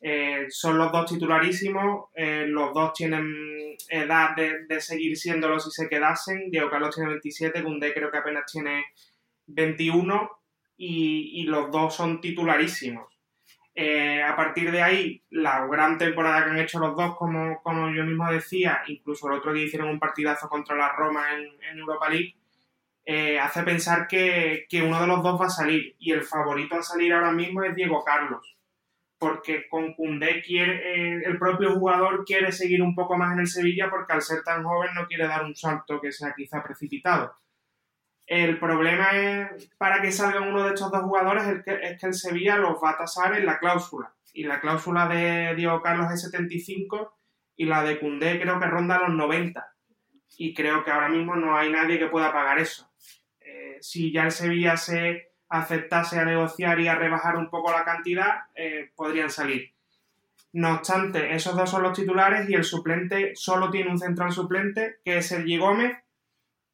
Eh, son los dos titularísimos, eh, los dos tienen edad de, seguir siéndolo si se quedasen. Diego Carlos tiene 27, Gundé creo que apenas tiene 21 y, los dos son titularísimos. Eh, a partir de ahí, la gran temporada que han hecho los dos, como, como yo mismo decía, incluso el otro día hicieron un partidazo contra la Roma en Europa League, eh, hace pensar que, uno de los dos va a salir. Y el favorito a salir ahora mismo es Diego Carlos. Porque con Cundé quiere, eh, el propio jugador quiere seguir un poco más en el Sevilla porque al ser tan joven no quiere dar un salto que sea quizá precipitado. El problema es, para que salga uno de estos dos jugadores es que, el Sevilla los va a tasar en la cláusula. Y la cláusula de Diego Carlos es 75 y la de Cundé creo que ronda los 90 y creo que ahora mismo no hay nadie que pueda pagar eso. Si ya el Sevilla se aceptase a negociar y a rebajar un poco la cantidad, eh, podrían salir. No obstante, esos dos son los titulares y el suplente solo tiene un central suplente, que es Sergi Gómez,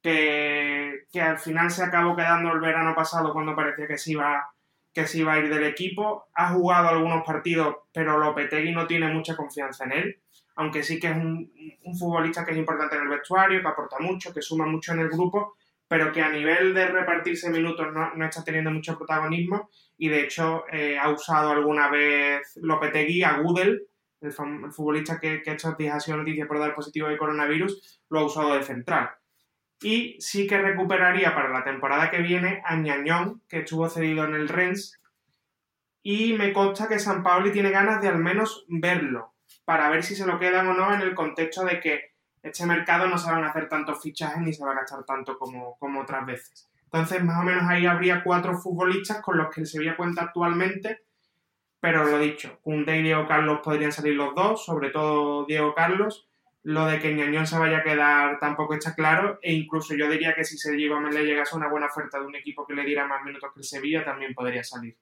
que, que al final se acabó quedando el verano pasado cuando parecía que se iba, que se iba a ir del equipo. Ha jugado algunos partidos, pero Lopetegui no tiene mucha confianza en él, aunque sí que es un, futbolista que es importante en el vestuario, que aporta mucho, que suma mucho en el grupo, pero que a nivel de repartirse minutos no, está teniendo mucho protagonismo y de hecho eh, ha usado alguna vez Lopetegui a Gudel, el, futbolista que, que, ha hecho ha sido noticia por dar positivo de coronavirus, lo ha usado de central. Y sí que recuperaría para la temporada que viene a Ñañón, que estuvo cedido en el Rennes. Y me consta que San Paoli tiene ganas de al menos verlo, para ver si se lo quedan o no en el contexto de que este mercado no se van a hacer tantos fichajes ni se va a gastar tanto como, como otras veces. Entonces, más o menos ahí habría cuatro futbolistas con los que el Sevilla cuenta actualmente, pero lo dicho, Koundé y Diego Carlos podrían salir los dos, sobre todo Diego Carlos, lo de que Ñañón se vaya a quedar tampoco está claro e incluso yo diría que si Sergio Gómez le llegase una buena oferta de un equipo que le diera más minutos que el Sevilla también podría salir.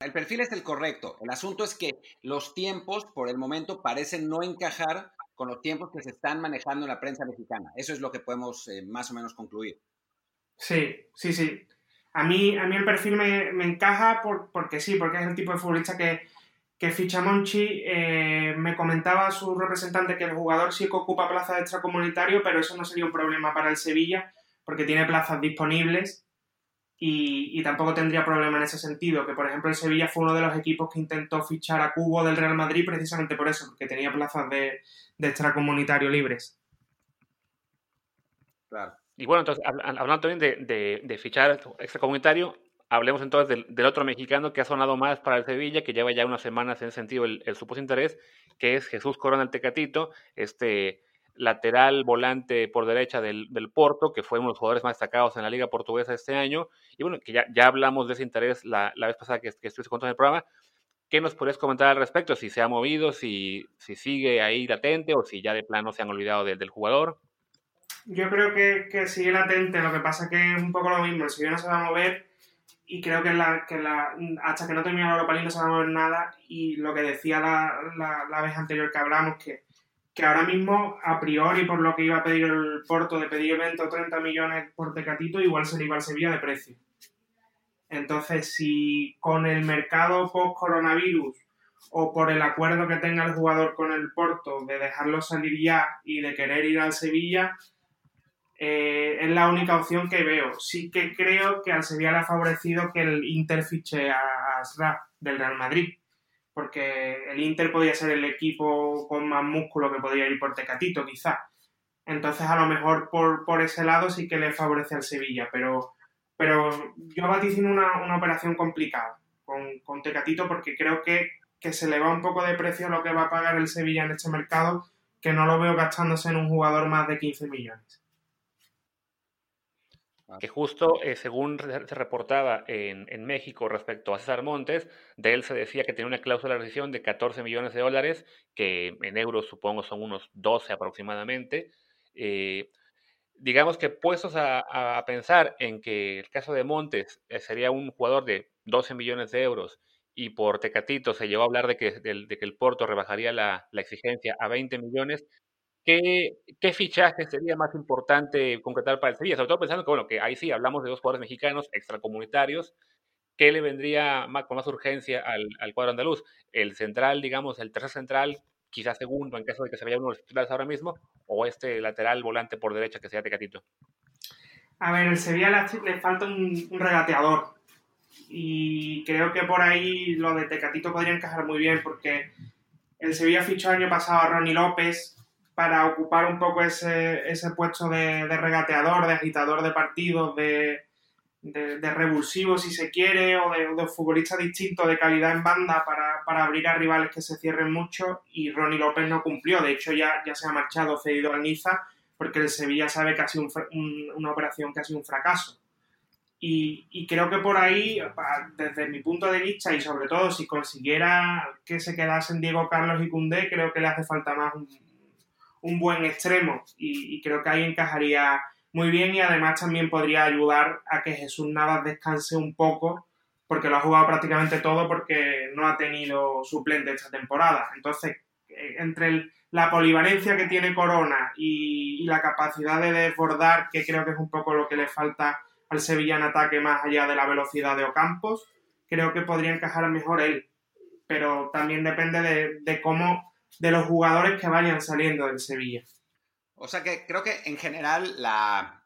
El perfil es el correcto. El asunto es que los tiempos por el momento parecen no encajar con los tiempos que se están manejando en la prensa mexicana. Eso es lo que podemos eh, más o menos concluir. Sí, sí, sí. A mí, a mí el perfil me, encaja porque sí, porque es el tipo de futbolista que, que ficha Monchi, eh, me comentaba su representante que el jugador sí que ocupa plaza de extracomunitario, pero eso no sería un problema para el Sevilla, porque tiene plazas disponibles y, tampoco tendría problema en ese sentido, que por ejemplo el Sevilla fue uno de los equipos que intentó fichar a Cubo del Real Madrid precisamente por eso, porque tenía plazas de, extracomunitario libres. Claro. Y bueno, entonces, hablando también de, de, de fichar extracomunitario, Hablemos entonces del, otro mexicano que ha sonado más para el Sevilla, que lleva ya unas semanas en sentido el, supuesto interés, que es Jesús Corona el Tecatito, este lateral volante por derecha del, Porto, que fue uno de los jugadores más destacados en la liga portuguesa este año. Y bueno, que ya, ya hablamos de ese interés la, vez pasada que, que estuve contando el programa. ¿Qué nos podrías comentar al respecto? Si se ha movido, si, si sigue ahí latente o si ya de plano se han olvidado del jugador. Yo creo que, que, sigue latente, lo que pasa que es un poco lo mismo. Si no se va a mover, y creo que, la, que la, hasta que no termine la Europa League no se va a mover nada y lo que decía la, la, vez anterior que hablamos, que, que ahora mismo, a priori, por lo que iba a pedir el Porto de pedir 20 o 30 millones por Tecatito, igual se le iba al Sevilla de precio. Entonces, si con el mercado post-coronavirus o por el acuerdo que tenga el jugador con el Porto de dejarlo salir ya y de querer ir al Sevilla, eh, es la única opción que veo. Sí que creo que al Sevilla le ha favorecido que el Inter fiche a Asraf del Real Madrid, porque el Inter podía ser el equipo con más músculo que podría ir por Tecatito, quizá. Entonces, a lo mejor por, ese lado sí que le favorece al Sevilla, pero, pero yo vaticino una, una operación complicada con, con, Tecatito porque creo que, que se le va un poco de precio lo que va a pagar el Sevilla en este mercado, que no lo veo gastándose en un jugador más de 15 millones. Que justo, eh, según se reportaba en, en, México respecto a César Montes, de él se decía que tenía una cláusula de rescisión de 14 millones de dólares, que en euros supongo son unos 12 aproximadamente. Eh, digamos que puestos a, a, pensar en que el caso de Montes eh, sería un jugador de 12 millones de euros y por Tecatito se llegó a hablar de que, de, que el Porto rebajaría la, la, exigencia a 20 millones, ¿Qué, ¿Qué fichaje sería más importante concretar para el Sevilla? Sobre todo pensando que, bueno, que ahí sí hablamos de dos jugadores mexicanos extracomunitarios. ¿Qué le vendría más, con más urgencia al, al, cuadro andaluz? ¿El central, digamos, el tercer central, quizás segundo en caso de que se vaya uno de los titulares ahora mismo? ¿O este lateral volante por derecha que sea Tecatito? A ver, el Sevilla le, falta un, un, regateador. Y creo que por ahí lo de Tecatito podría encajar muy bien porque el Sevilla fichó el año pasado a Ronnie López, para ocupar un poco ese, ese puesto de, de, regateador, de agitador de partidos, de, de, revulsivo si se quiere, o de, futbolista distinto de calidad en banda para, para, abrir a rivales que se cierren mucho y Ronnie López no cumplió. De hecho ya, ya se ha marchado cedido al Niza porque el Sevilla sabe que ha sido un, una operación que ha sido un fracaso. Y, y, creo que por ahí, desde mi punto de vista, y sobre todo si consiguiera que se quedasen Diego Carlos y Cundé, creo que le hace falta más un, un buen extremo y, creo que ahí encajaría muy bien y además también podría ayudar a que Jesús Navas descanse un poco porque lo ha jugado prácticamente todo porque no ha tenido suplente esta temporada. Entonces, eh, entre la polivalencia que tiene Corona y, la capacidad de desbordar, que creo que es un poco lo que le falta al Sevilla en ataque más allá de la velocidad de Ocampos. Creo que podría encajar mejor él, pero también depende de, de cómo, de los jugadores que vayan saliendo del Sevilla. O sea que creo que en general la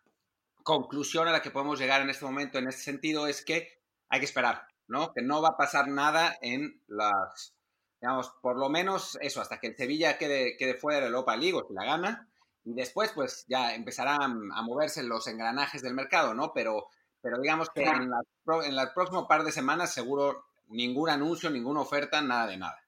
conclusión a la que podemos llegar en este momento, en este sentido, es que hay que esperar, ¿no? Que no va a pasar nada en las, digamos, por lo menos eso, hasta que el Sevilla quede, quede fuera de la Europa League o si la gana, y después pues ya empezarán a moverse los engranajes del mercado, ¿no? Pero, pero digamos que en, la, en el próximo par de semanas seguro ningún anuncio, ninguna oferta, nada de nada.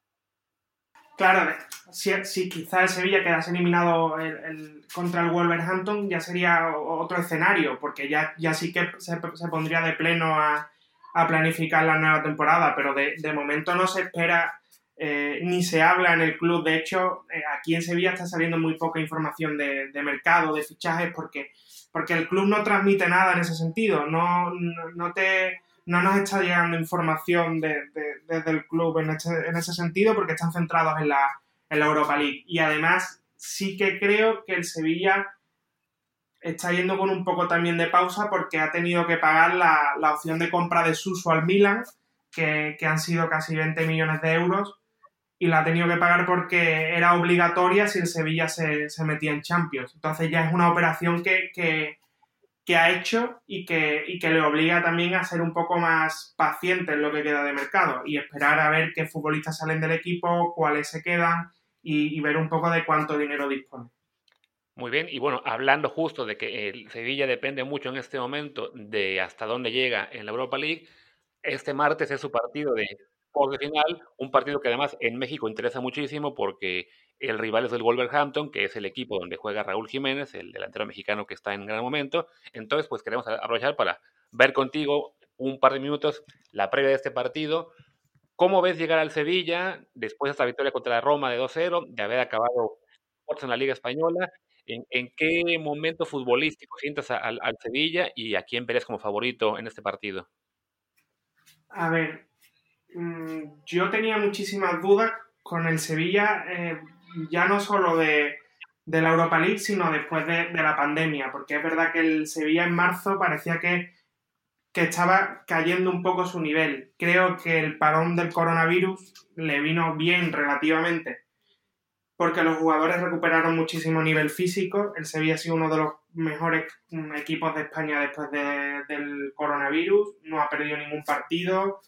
Claro, si, si quizá el Sevilla quedase eliminado el, contra el Wolverhampton, ya sería otro escenario, porque ya, ya sí que se, pondría de pleno a, a, planificar la nueva temporada, pero de, de momento no se espera eh, ni se habla en el club. De hecho, eh, aquí en Sevilla está saliendo muy poca información de, mercado, de fichajes, porque, porque el club no transmite nada en ese sentido. No, no, te, no nos está llegando información desde el club en, en, ese sentido, porque están centrados en la, en la Europa League. Y además, sí que creo que el Sevilla está yendo con un poco también de pausa porque ha tenido que pagar la, la opción de compra de Suso al Milan, que, que, han sido casi 20 millones de euros, y la ha tenido que pagar porque era obligatoria si el Sevilla se, metía en Champions. Entonces ya es una operación que, que, ha hecho y que, y que le obliga también a ser un poco más paciente en lo que queda de mercado y esperar a ver qué futbolistas salen del equipo, cuáles se quedan y, ver un poco de cuánto dinero dispone. Muy bien, y bueno, hablando justo de que el Sevilla depende mucho en este momento de hasta dónde llega en la Europa League, este martes es su partido de por de final, un partido que además en México interesa muchísimo porque el rival es el Wolverhampton, que es el equipo donde juega Raúl Jiménez, el delantero mexicano que está en gran momento. Entonces, pues queremos aprovechar para ver contigo un par de minutos la previa de este partido. ¿Cómo ves llegar al Sevilla después de esta victoria contra la Roma de 2-0, de haber acabado en la Liga Española? ¿En, qué momento futbolístico sientas al, Sevilla y a quién verías como favorito en este partido? A ver, Mm, yo tenía muchísimas dudas con el Sevilla, eh, ya no solo de, la Europa League, sino después de, la pandemia, porque es verdad que el Sevilla en marzo parecía que, que estaba cayendo un poco su nivel. Creo que el parón del coronavirus le vino bien relativamente, porque los jugadores recuperaron muchísimo nivel físico. El Sevilla ha sido uno de los mejores mm, equipos de España después del coronavirus, no ha perdido ningún partido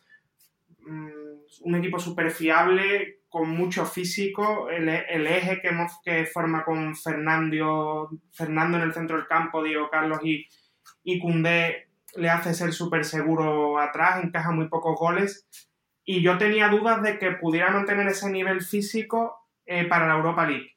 Mm, un equipo súper fiable, con mucho físico, el, eje que, que forma con Fernando, Fernando en el centro del campo, Diego Carlos y, y Cundé le hace ser súper seguro atrás, encaja muy pocos goles. Y yo tenía dudas de que pudiera mantener ese nivel físico eh, para la Europa League.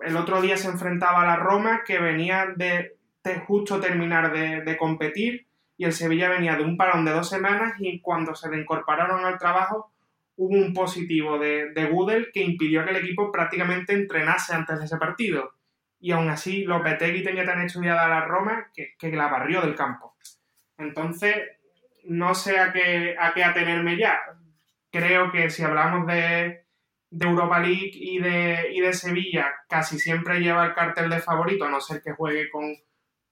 El otro día se enfrentaba a la Roma, que venía de, justo terminar de, de competir y el Sevilla venía de un parón de dos semanas y cuando se reincorporaron al trabajo hubo un positivo de, de Gudel que impidió que el equipo prácticamente entrenase antes de ese partido. Y aún así, Lopetegui tenía tan estudiada la Roma que, que la barrió del campo. Entonces, no sé a qué, a qué atenerme ya. Creo que si hablamos de, de Europa League y de, y de Sevilla, casi siempre lleva el cartel de favorito, a no ser que juegue con,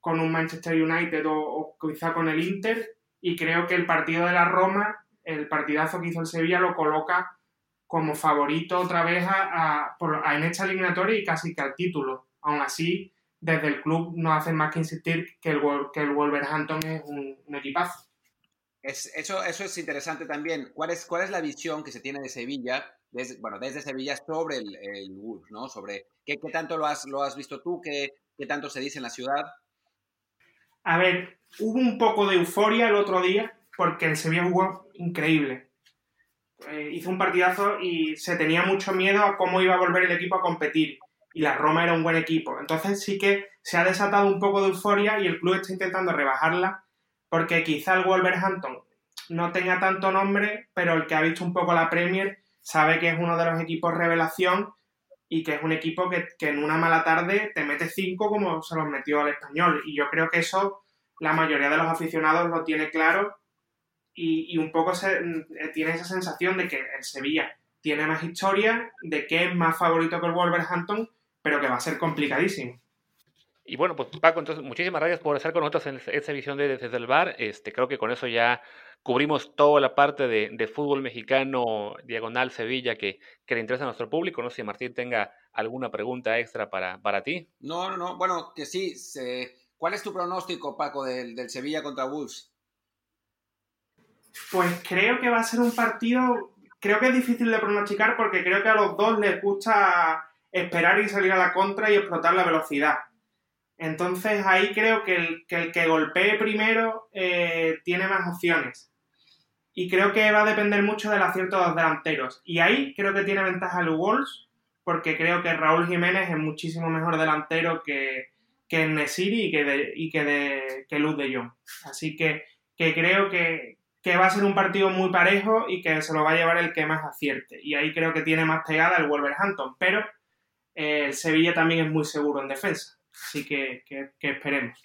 con un Manchester United o, quizá con el Inter y creo que el partido de la Roma, el partidazo que hizo el Sevilla, lo coloca como favorito otra vez a, en esta eliminatoria y casi que al título. Aún así, desde el club no hacen más que insistir que el, que el Wolverhampton es un, equipazo. Es, eso, eso es interesante también. ¿Cuál es, ¿Cuál es la visión que se tiene de Sevilla, desde, bueno, desde Sevilla sobre el, el Wolves, ¿no? Sobre qué, qué, tanto lo has, lo has visto tú, qué, qué tanto se dice en la ciudad. A ver, hubo un poco de euforia el otro día porque el Sevilla jugó increíble. Eh, hizo un partidazo y se tenía mucho miedo a cómo iba a volver el equipo a competir. Y la Roma era un buen equipo. Entonces sí que se ha desatado un poco de euforia y el club está intentando rebajarla porque quizá el Wolverhampton no tenga tanto nombre, pero el que ha visto un poco la Premier sabe que es uno de los equipos revelación y que es un equipo que, en una mala tarde te mete cinco como se los metió al español. Y yo creo que eso la mayoría de los aficionados lo tiene claro y, un poco se, eh, tiene esa sensación de que el Sevilla tiene más historia, de que es más favorito que el Wolverhampton, pero que va a ser complicadísimo. Y bueno, pues Paco, entonces muchísimas gracias por estar con nosotros en esta visión de Desde el Bar. Este, creo que con eso ya cubrimos toda la parte de, fútbol mexicano, diagonal Sevilla, que, que, le interesa a nuestro público. No sé si Martín tenga alguna pregunta extra para, para ti. No, no, no. Bueno, que sí. ¿Cuál es tu pronóstico, Paco, del, del Sevilla contra Wolves? Pues creo que va a ser un partido, creo que es difícil de pronosticar porque creo que a los dos les gusta esperar y salir a la contra y explotar la velocidad. Entonces ahí creo que el que, golpee primero eh, tiene más opciones. Y creo que va a depender mucho del acierto de los delanteros. Y ahí creo que tiene ventaja el Wolves, porque creo que Raúl Jiménez es muchísimo mejor delantero que, que Nesiri y que, de, y que, de, que Luz de Jong. Así que, que creo que, va a ser un partido muy parejo y que se lo va a llevar el que más acierte. Y ahí creo que tiene más pegada el Wolverhampton. Pero eh, el Sevilla también es muy seguro en defensa. Así que, esperemos.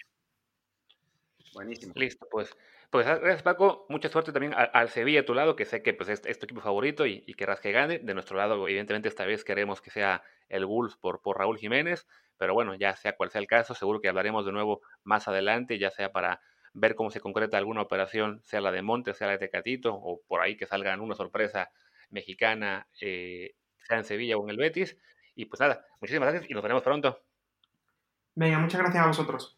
Buenísimo. Listo, pues. Pues gracias Paco, mucha suerte también al, Sevilla a tu lado, que sé que pues, es, tu equipo favorito y, y, querrás que gane. De nuestro lado, evidentemente esta vez queremos que sea el Wolves por, por Raúl Jiménez, pero bueno, ya sea cual sea el caso, seguro que hablaremos de nuevo más adelante, ya sea para ver cómo se concreta alguna operación, sea la de Monte, sea la de Tecatito, o por ahí que salga una sorpresa mexicana, eh, sea en Sevilla o en el Betis. Y pues nada, muchísimas gracias y nos veremos pronto. Venga, muchas gracias a vosotros.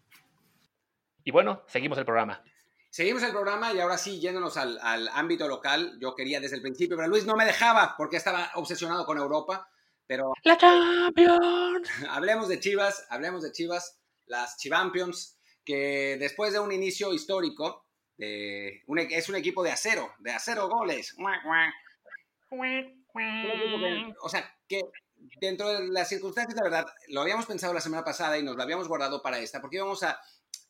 Y bueno, seguimos el programa. Seguimos el programa y ahora sí, yéndonos al, ámbito local. Yo quería desde el principio, pero Luis no me dejaba porque estaba obsesionado con Europa. Pero. ¡La Champions! hablemos de Chivas, hablemos de Chivas, las Chivampions, que después de un inicio histórico, de es un equipo de acero, de acero goles. O sea, que dentro de las circunstancias, la verdad, lo habíamos pensado la semana pasada y nos lo habíamos guardado para esta, porque íbamos a,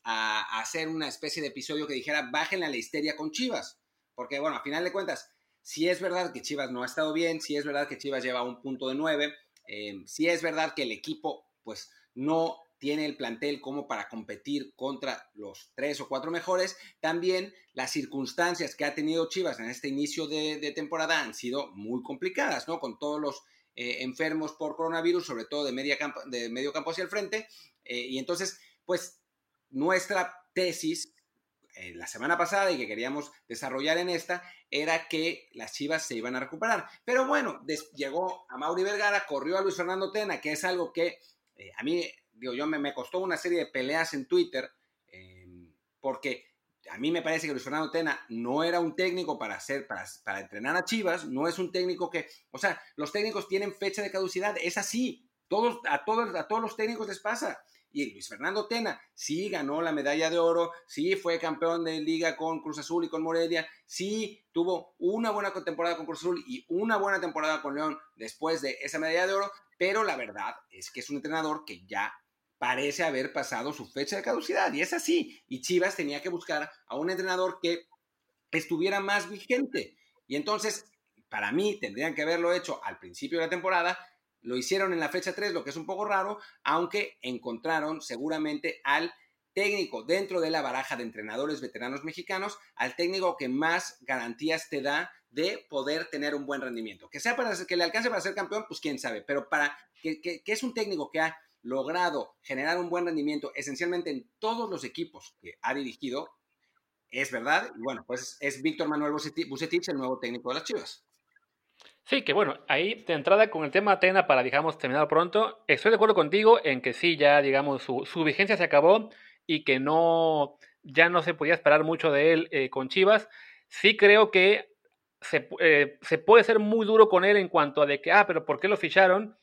hacer una especie de episodio que dijera, bajen a la histeria con Chivas. Porque, bueno, a final de cuentas, si es verdad que Chivas no ha estado bien, si es verdad que Chivas lleva un punto de nueve, eh, si es verdad que el equipo, pues, no tiene el plantel como para competir contra los tres o cuatro mejores. También las circunstancias que ha tenido Chivas en este inicio de, de temporada han sido muy complicadas, ¿no? Con todos los eh, enfermos por coronavirus, sobre todo de, de medio campo hacia el frente. Eh, y entonces, pues nuestra tesis eh, la semana pasada y que queríamos desarrollar en esta era que las Chivas se iban a recuperar. Pero bueno, llegó a Mauri Vergara, corrió a Luis Fernando Tena, que es algo que a mí, digo, yo me, me, costó una serie de peleas en Twitter, porque a mí me parece que Luis Fernando Tena no era un técnico para hacer, para, para, entrenar a Chivas, no es un técnico que, o sea, los técnicos tienen fecha de caducidad, es así, todos, a, todos, a todos los técnicos les pasa. Y Luis Fernando Tena sí ganó la medalla de oro, sí fue campeón de liga con Cruz Azul y con Morelia, sí tuvo una buena temporada con Cruz Azul y una buena temporada con León después de esa medalla de oro, pero la verdad es que es un entrenador que ya parece haber pasado su fecha de caducidad. Y es así. Y Chivas tenía que buscar a un entrenador que estuviera más vigente. Y entonces, para mí, tendrían que haberlo hecho al principio de la temporada. Lo hicieron en la fecha 3, lo que es un poco raro, aunque encontraron seguramente al técnico dentro de la baraja de entrenadores veteranos mexicanos, al técnico que más garantías te da de poder tener un buen rendimiento. Que sea para que le alcance para ser campeón, pues quién sabe, pero para que, que es un técnico que ha logrado generar un buen rendimiento esencialmente en todos los equipos que ha dirigido, es verdad. Y bueno, pues es Víctor Manuel Bucetich el nuevo técnico de las Chivas. Sí, que bueno, ahí de entrada con el tema Atena para, digamos, terminar pronto, estoy de acuerdo contigo en que sí, ya, digamos, su, vigencia se acabó y que no, ya no se podía esperar mucho de él eh, con Chivas. Sí creo que se, eh, se puede ser muy duro con él en cuanto a de que, ah, pero ¿por qué lo ficharon?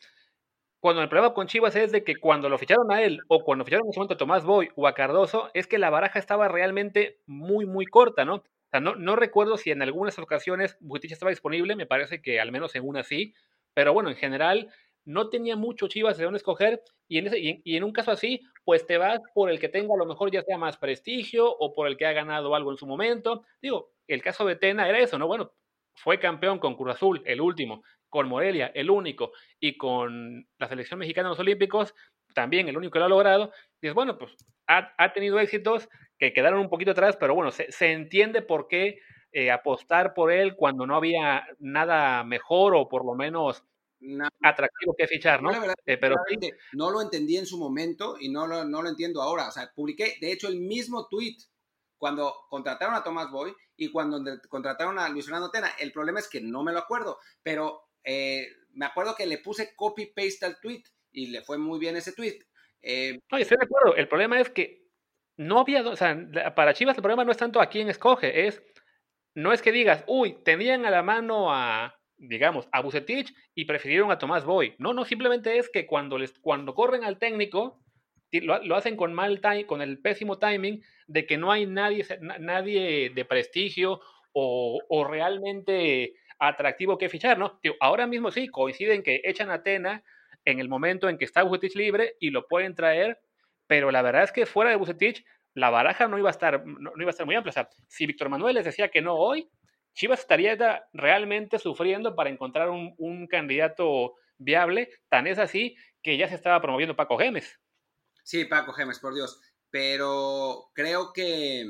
Cuando el problema con Chivas es de que cuando lo ficharon a él o cuando ficharon en ese momento a Tomás Boy o a Cardoso, es que la baraja estaba realmente muy, muy corta, ¿no? O sea, no, no recuerdo si en algunas ocasiones Bucetich estaba disponible, me parece que al menos en una sí, pero bueno, en general no tenía mucho Chivas de dónde escoger y en, ese, y, en un caso así, pues te vas por el que tenga a lo mejor ya sea más prestigio o por el que ha ganado algo en su momento. Digo, el caso de Tena era eso, ¿no? Bueno, fue campeón con Cruz Azul, el último, con Morelia, el único, y con la selección mexicana en los Olímpicos, también el único que lo ha logrado. Y es bueno, pues ha, tenido éxitos que quedaron un poquito atrás, pero bueno, se, entiende por qué eh, apostar por él cuando no había nada mejor o por lo menos atractivo que fichar, ¿no? Eh, pero no lo entendí en su momento y no lo, no lo entiendo ahora. O sea, publiqué, de hecho, el mismo tweet cuando contrataron a Tomás Boy y cuando contrataron a Luis Fernando Tena. El problema es que no me lo acuerdo, pero eh, me acuerdo que le puse copy-paste al tweet y le fue muy bien ese tweet. Eh, no, estoy de acuerdo. El problema es que no había, o sea, para Chivas el problema no es tanto a quién escoge, es, no es que digas, uy, tenían a la mano a, digamos, a Bucetich y prefirieron a Tomás Boy. No, no, simplemente es que cuando, les, cuando corren al técnico, lo, hacen con mal time, con el pésimo timing de que no hay nadie, nadie de prestigio o, o realmente atractivo que fichar, ¿no? ahora mismo sí, coinciden que echan a Tena en el momento en que está Bucetich libre y lo pueden traer, pero la verdad es que fuera de Bucetich la baraja no iba a estar, no, iba a estar muy amplia. O sea, si Víctor Manuel les decía que no hoy, Chivas estaría realmente sufriendo para encontrar un, un, candidato viable. Tan es así que ya se estaba promoviendo Paco Gemes. Sí, Paco Gemes, por Dios. Pero creo que.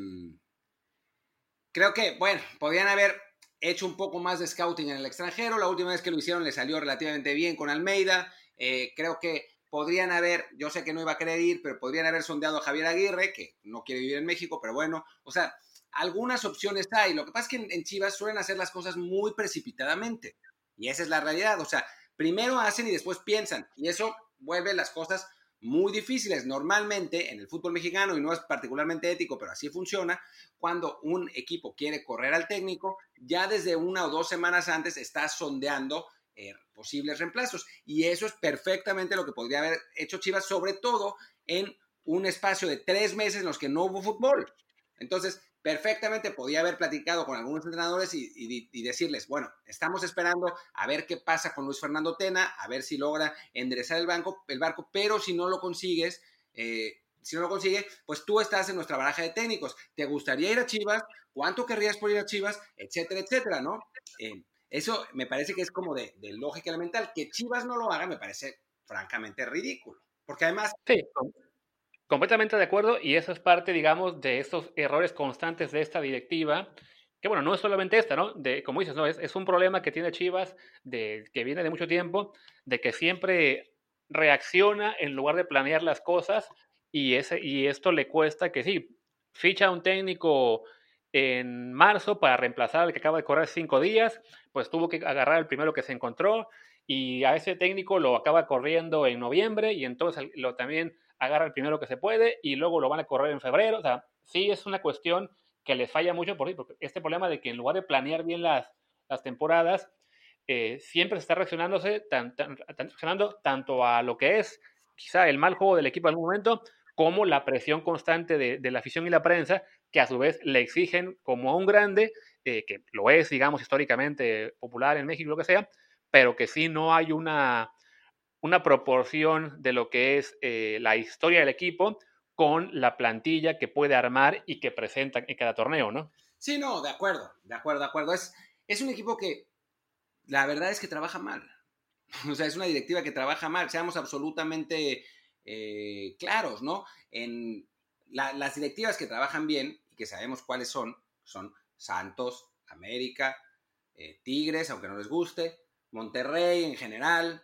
Creo que, bueno, podrían haber hecho un poco más de scouting en el extranjero. La última vez que lo hicieron le salió relativamente bien con Almeida. Eh, creo que podrían haber, yo sé que no iba a querer ir, pero podrían haber sondeado a Javier Aguirre, que no quiere vivir en México, pero bueno, o sea, algunas opciones hay. Lo que pasa es que en, Chivas suelen hacer las cosas muy precipitadamente. Y esa es la realidad. O sea, primero hacen y después piensan. Y eso vuelve las cosas muy difíciles. Normalmente en el fútbol mexicano, y no es particularmente ético, pero así funciona, cuando un equipo quiere correr al técnico, ya desde una o dos semanas antes está sondeando eh, posibles reemplazos. Y eso es perfectamente lo que podría haber hecho Chivas, sobre todo en un espacio de tres meses en los que no hubo fútbol. Entonces, perfectamente podía haber platicado con algunos entrenadores y, decirles, bueno, estamos esperando a ver qué pasa con Luis Fernando Tena, a ver si logra enderezar el, banco, el barco, pero si no lo consigues, eh, si no lo consigue, pues tú estás en nuestra baraja de técnicos. ¿Te gustaría ir a Chivas? ¿Cuánto querrías por ir a Chivas? Etcétera, etcétera, ¿no? Eh, eso me parece que es como de, lógica elemental. Que Chivas no lo haga me parece francamente ridículo. Porque además... Sí, completamente de acuerdo. Y eso es parte, digamos, de estos errores constantes de esta directiva. Que bueno, no es solamente esta, ¿no? De, como dices, ¿no? Es, es un problema que tiene Chivas, de, que viene de mucho tiempo, de que siempre reacciona en lugar de planear las cosas. Y, ese, y esto le cuesta que sí, ficha un técnico en marzo para reemplazar al que acaba de correr cinco días, pues tuvo que agarrar el primero que se encontró y a ese técnico lo acaba corriendo en noviembre y entonces lo también agarra el primero que se puede y luego lo van a correr en febrero. O sea, sí es una cuestión que les falla mucho por porque este problema de que en lugar de planear bien las, las temporadas, eh, siempre se está reaccionándose tan, reaccionando tanto a lo que es quizá el mal juego del equipo en algún momento, como la presión constante de, de la afición y la prensa, que a su vez le exigen como a un grande, eh, que lo es, digamos, históricamente popular en México, lo que sea, pero que sí no hay una, una proporción de lo que es eh, la historia del equipo con la plantilla que puede armar y que presenta en cada torneo, ¿no? Sí, no, de acuerdo, de acuerdo, de acuerdo. Es, es un equipo que la verdad es que trabaja mal. O sea, es una directiva que trabaja mal, seamos absolutamente eh, claros, ¿no? En, las directivas que trabajan bien y que sabemos cuáles son, son Santos, América, eh, Tigres, aunque no les guste, Monterrey en general.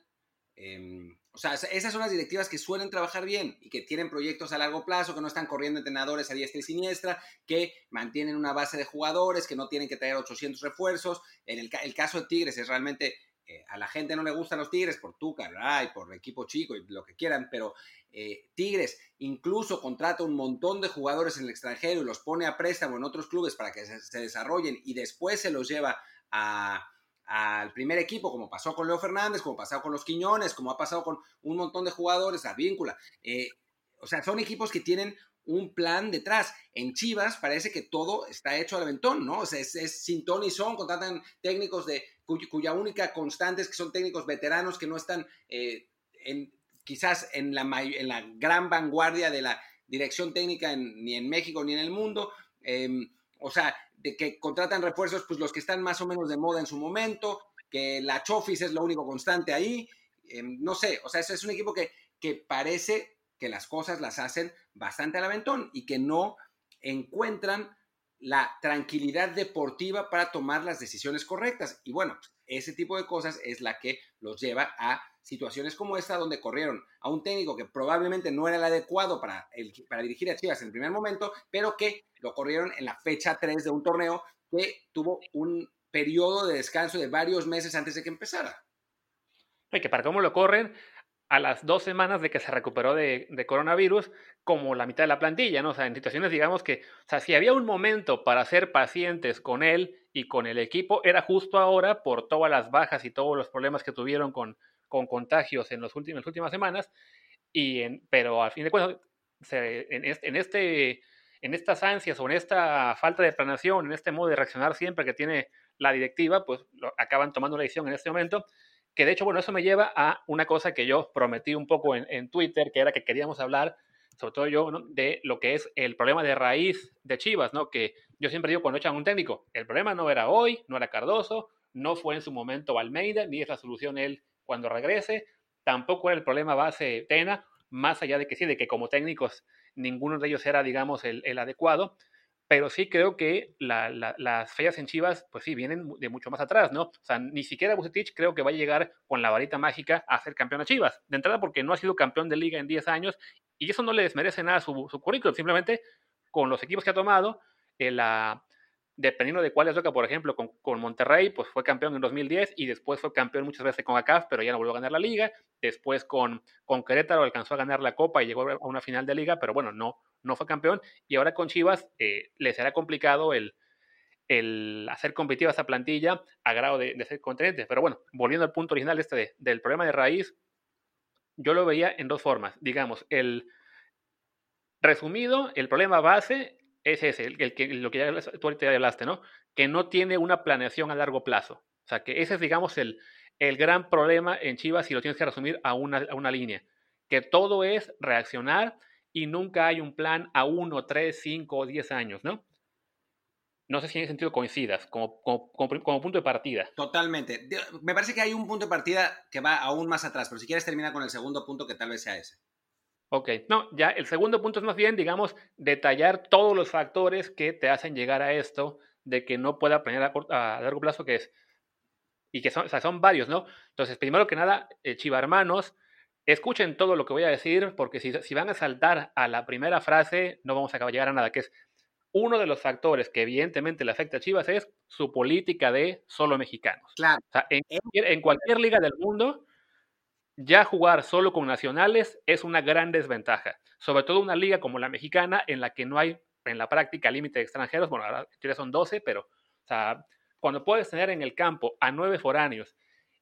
Em, o sea, esas son las directivas que suelen trabajar bien y que tienen proyectos a largo plazo, que no están corriendo entrenadores a diestra y siniestra, que mantienen una base de jugadores, que no tienen que traer 800 refuerzos. En el, caso de Tigres es realmente eh, a la gente no le gustan los Tigres por Tuca, y por equipo chico y lo que quieran, pero eh, Tigres incluso contrata un montón de jugadores en el extranjero y los pone a préstamo en otros clubes para que se, desarrollen y después se los lleva al primer equipo, como pasó con Leo Fernández, como pasó con los Quiñones, como ha pasado con un montón de jugadores, a Víncula. Eh, o sea, son equipos que tienen un plan detrás. En Chivas parece que todo está hecho al aventón, ¿no? O sea, es, es sin ton y son, contratan técnicos de cuya, única constante es que son técnicos veteranos que no están eh, en, quizás en la, en la gran vanguardia de la dirección técnica ni en México ni en el mundo. Em, o sea, de que contratan refuerzos, pues los que están más o menos de moda en su momento, que la Chofis es lo único constante ahí. Em, no sé, o sea, es un equipo que, que parece que las cosas las hacen bastante al aventón y que no encuentran la tranquilidad deportiva para tomar las decisiones correctas. Y bueno, ese tipo de cosas es la que los lleva a situaciones como esta, donde corrieron a un técnico que probablemente no era el adecuado para, el, para dirigir a Chivas en el primer momento, pero que lo corrieron en la fecha 3 de un torneo que tuvo un periodo de descanso de varios meses antes de que empezara. Que para cómo lo corren, a las dos semanas de que se recuperó de, coronavirus, como la mitad de la plantilla, ¿no? O sea, en situaciones, digamos que, o sea, si había un momento para ser pacientes con él y con el equipo, era justo ahora por todas las bajas y todos los problemas que tuvieron con, con contagios en, los últimos, las últimas semanas, y en, pero al fin de cuentas, en, este, en, este, en estas ansias o en esta falta de planeación, en este modo de reaccionar siempre que tiene la directiva, pues lo, acaban tomando la decisión en este momento que de hecho, bueno, eso me lleva a una cosa que yo prometí un poco en, Twitter, que era que queríamos hablar, sobre todo yo, de lo que es el problema de raíz de Chivas, ¿no? Que yo siempre digo cuando echan un técnico, el problema no era hoy, no era Cardoso, no fue en su momento Almeida, ni es la solución él cuando regrese, tampoco era el problema base Tena, más allá de que sí, de que como técnicos ninguno de ellos era, digamos, el adecuado, pero sí creo que las fallas en Chivas, pues sí, vienen de mucho más atrás, ¿no? O sea, ni siquiera Bucetich creo que va a llegar con la varita mágica a ser campeón a Chivas. De entrada porque no ha sido campeón de liga en 10 años y eso no le desmerece nada su, su currículum, simplemente con los equipos que ha tomado, eh, la, dependiendo de cuál es toca, por ejemplo, con, con, Monterrey, pues fue campeón en 2010 y después fue campeón muchas veces con ACAF, pero ya no volvió a ganar la liga. Después con, con Querétaro alcanzó a ganar la Copa y llegó a una final de liga, pero bueno, no, no fue campeón. Y ahora con Chivas eh, le será complicado el, el hacer competitiva esa plantilla a grado de, ser contendiente. Pero bueno, volviendo al punto original este del problema de raíz, yo lo veía en dos formas. Digamos, el resumido, el problema base es ese, el, que, lo que ya, tú ahorita ya hablaste, ¿no? Que no tiene una planeación a largo plazo. O sea, que ese es, digamos, el, el gran problema en Chivas si lo tienes que resumir a una, a una línea. Que todo es reaccionar y nunca hay un plan a uno, tres, cinco o diez años, ¿no? No sé si en ese sentido coincidas como, como, punto de partida. Totalmente. Me parece que hay un punto de partida que va aún más atrás, pero si quieres termina con el segundo punto que tal vez sea ese. Ok, no, ya el segundo punto es más bien, digamos, detallar todos los factores que te hacen llegar a esto de que no pueda planear a, largo plazo, que es, y que son, o sea, son varios, ¿no? Entonces, primero que nada, eh, Chiva Hermanos, escuchen todo lo que voy a decir, porque si, si, van a saltar a la primera frase, no vamos a llegar a nada, que es uno de los factores que evidentemente le afecta a Chivas es su política de solo mexicanos. Claro. O sea, en, en cualquier liga del mundo, ya jugar solo con nacionales es una gran desventaja, sobre todo una liga como la mexicana en la que no hay en la práctica límite de extranjeros, bueno, ahora son 12, pero cuando puedes tener en el campo a nueve foráneos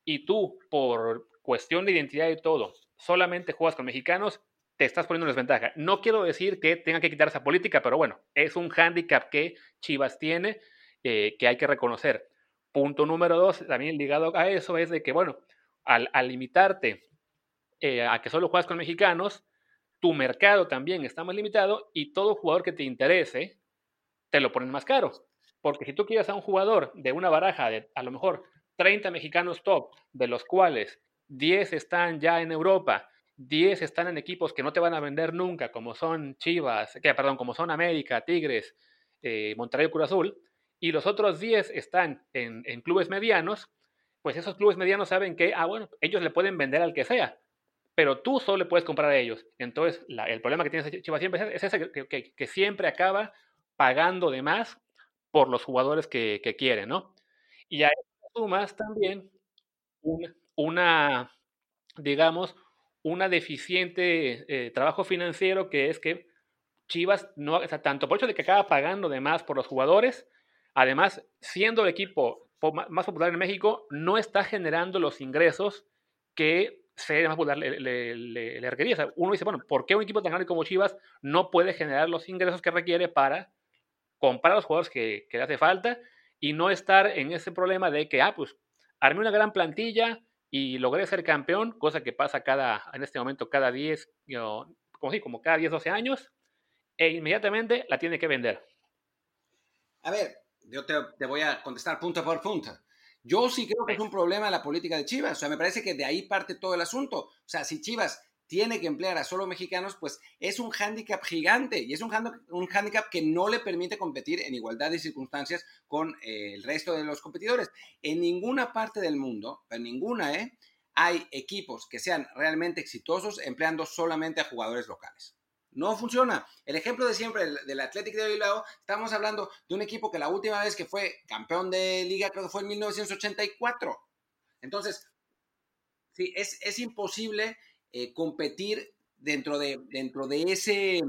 y tú por cuestión de identidad y todo, solamente juegas con mexicanos, te estás poniendo una desventaja. No quiero decir que tenga que quitar esa política, pero bueno, es un hándicap que Chivas tiene eh, que hay que reconocer. Punto número dos, también ligado a eso, es de que, bueno, al, limitarte eh, a que solo juegas con mexicanos, tu mercado también está más limitado y todo jugador que te interese te lo ponen más caro. Porque si tú quieres a un jugador de una baraja de a lo mejor 30 mexicanos top, de los cuales 10 están ya en Europa, 10 están en equipos que no te van a vender nunca, como son Chivas, que, perdón, como son América, Tigres, eh, Monterrey Cruz Azul, y los otros 10 están en, en clubes medianos, pues esos clubes medianos saben que, ah, bueno, ellos le pueden vender al que sea, pero tú solo le puedes comprar a ellos. Entonces, el problema que tiene Chivas siempre es ese que, siempre acaba pagando de más por los jugadores que, que quiere, ¿no? Y a también una, digamos, una deficiente eh, trabajo financiero que es que Chivas, no, o sea, tanto por hecho de que acaba pagando de más por los jugadores, además, siendo el equipo más popular en México, no está generando los ingresos que se más popular le, le, requería. uno dice, bueno, ¿por qué un equipo tan grande como Chivas no puede generar los ingresos que requiere para comprar los jugadores que, le hace falta y no estar en ese problema de que, ah, pues, armé una gran plantilla y logré ser campeón, cosa que pasa cada, en este momento cada 10, como, como cada 10, 12 años, e inmediatamente la tiene que vender. A ver, yo te, voy a contestar punto por punto. Yo sí creo que es un problema la política de Chivas. O sea, me parece que de ahí parte todo el asunto. O sea, si Chivas tiene que emplear a solo mexicanos, pues es un hándicap gigante y es un, un hándicap que no le permite competir en igualdad de circunstancias con eh, el resto de los competidores. En ninguna parte del mundo, en ninguna, ¿eh? hay equipos que sean realmente exitosos empleando solamente a jugadores locales. No funciona. El ejemplo de siempre del, Athletic de Bilbao, estamos hablando de un equipo que la última vez que fue campeón de liga creo que fue en 1984. Entonces, sí, es, es imposible eh, competir dentro de, dentro, de ese,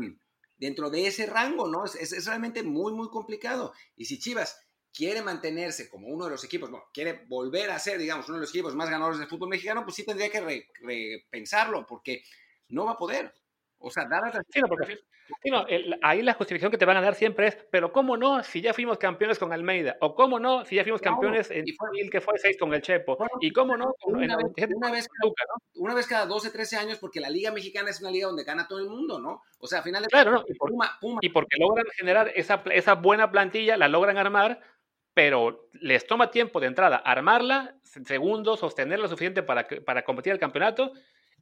dentro de ese rango, ¿no? Es, es, realmente muy, muy complicado. Y si Chivas quiere mantenerse como uno de los equipos, bueno, quiere volver a ser, digamos, uno de los equipos más ganadores del fútbol mexicano, pues sí tendría que repensarlo, porque no va a poder. O sea, dar sí, no, porque, sí, no, ahí la justificación que te van a dar siempre es, pero ¿cómo no si ya fuimos campeones con Almeida? ¿O cómo no si ya fuimos campeones en el que fue 6 con el Chepo? ¿Y cómo no? Una, vez, una, vez, una, vez, cada 12, 13 años, porque la Liga Mexicana es una liga donde gana todo el mundo, ¿no? O sea, al final... De claro, no, y, y porque logran generar esa, esa buena plantilla, la logran armar, pero les toma tiempo de entrada armarla, segundo, sostenerla suficiente para, para competir el campeonato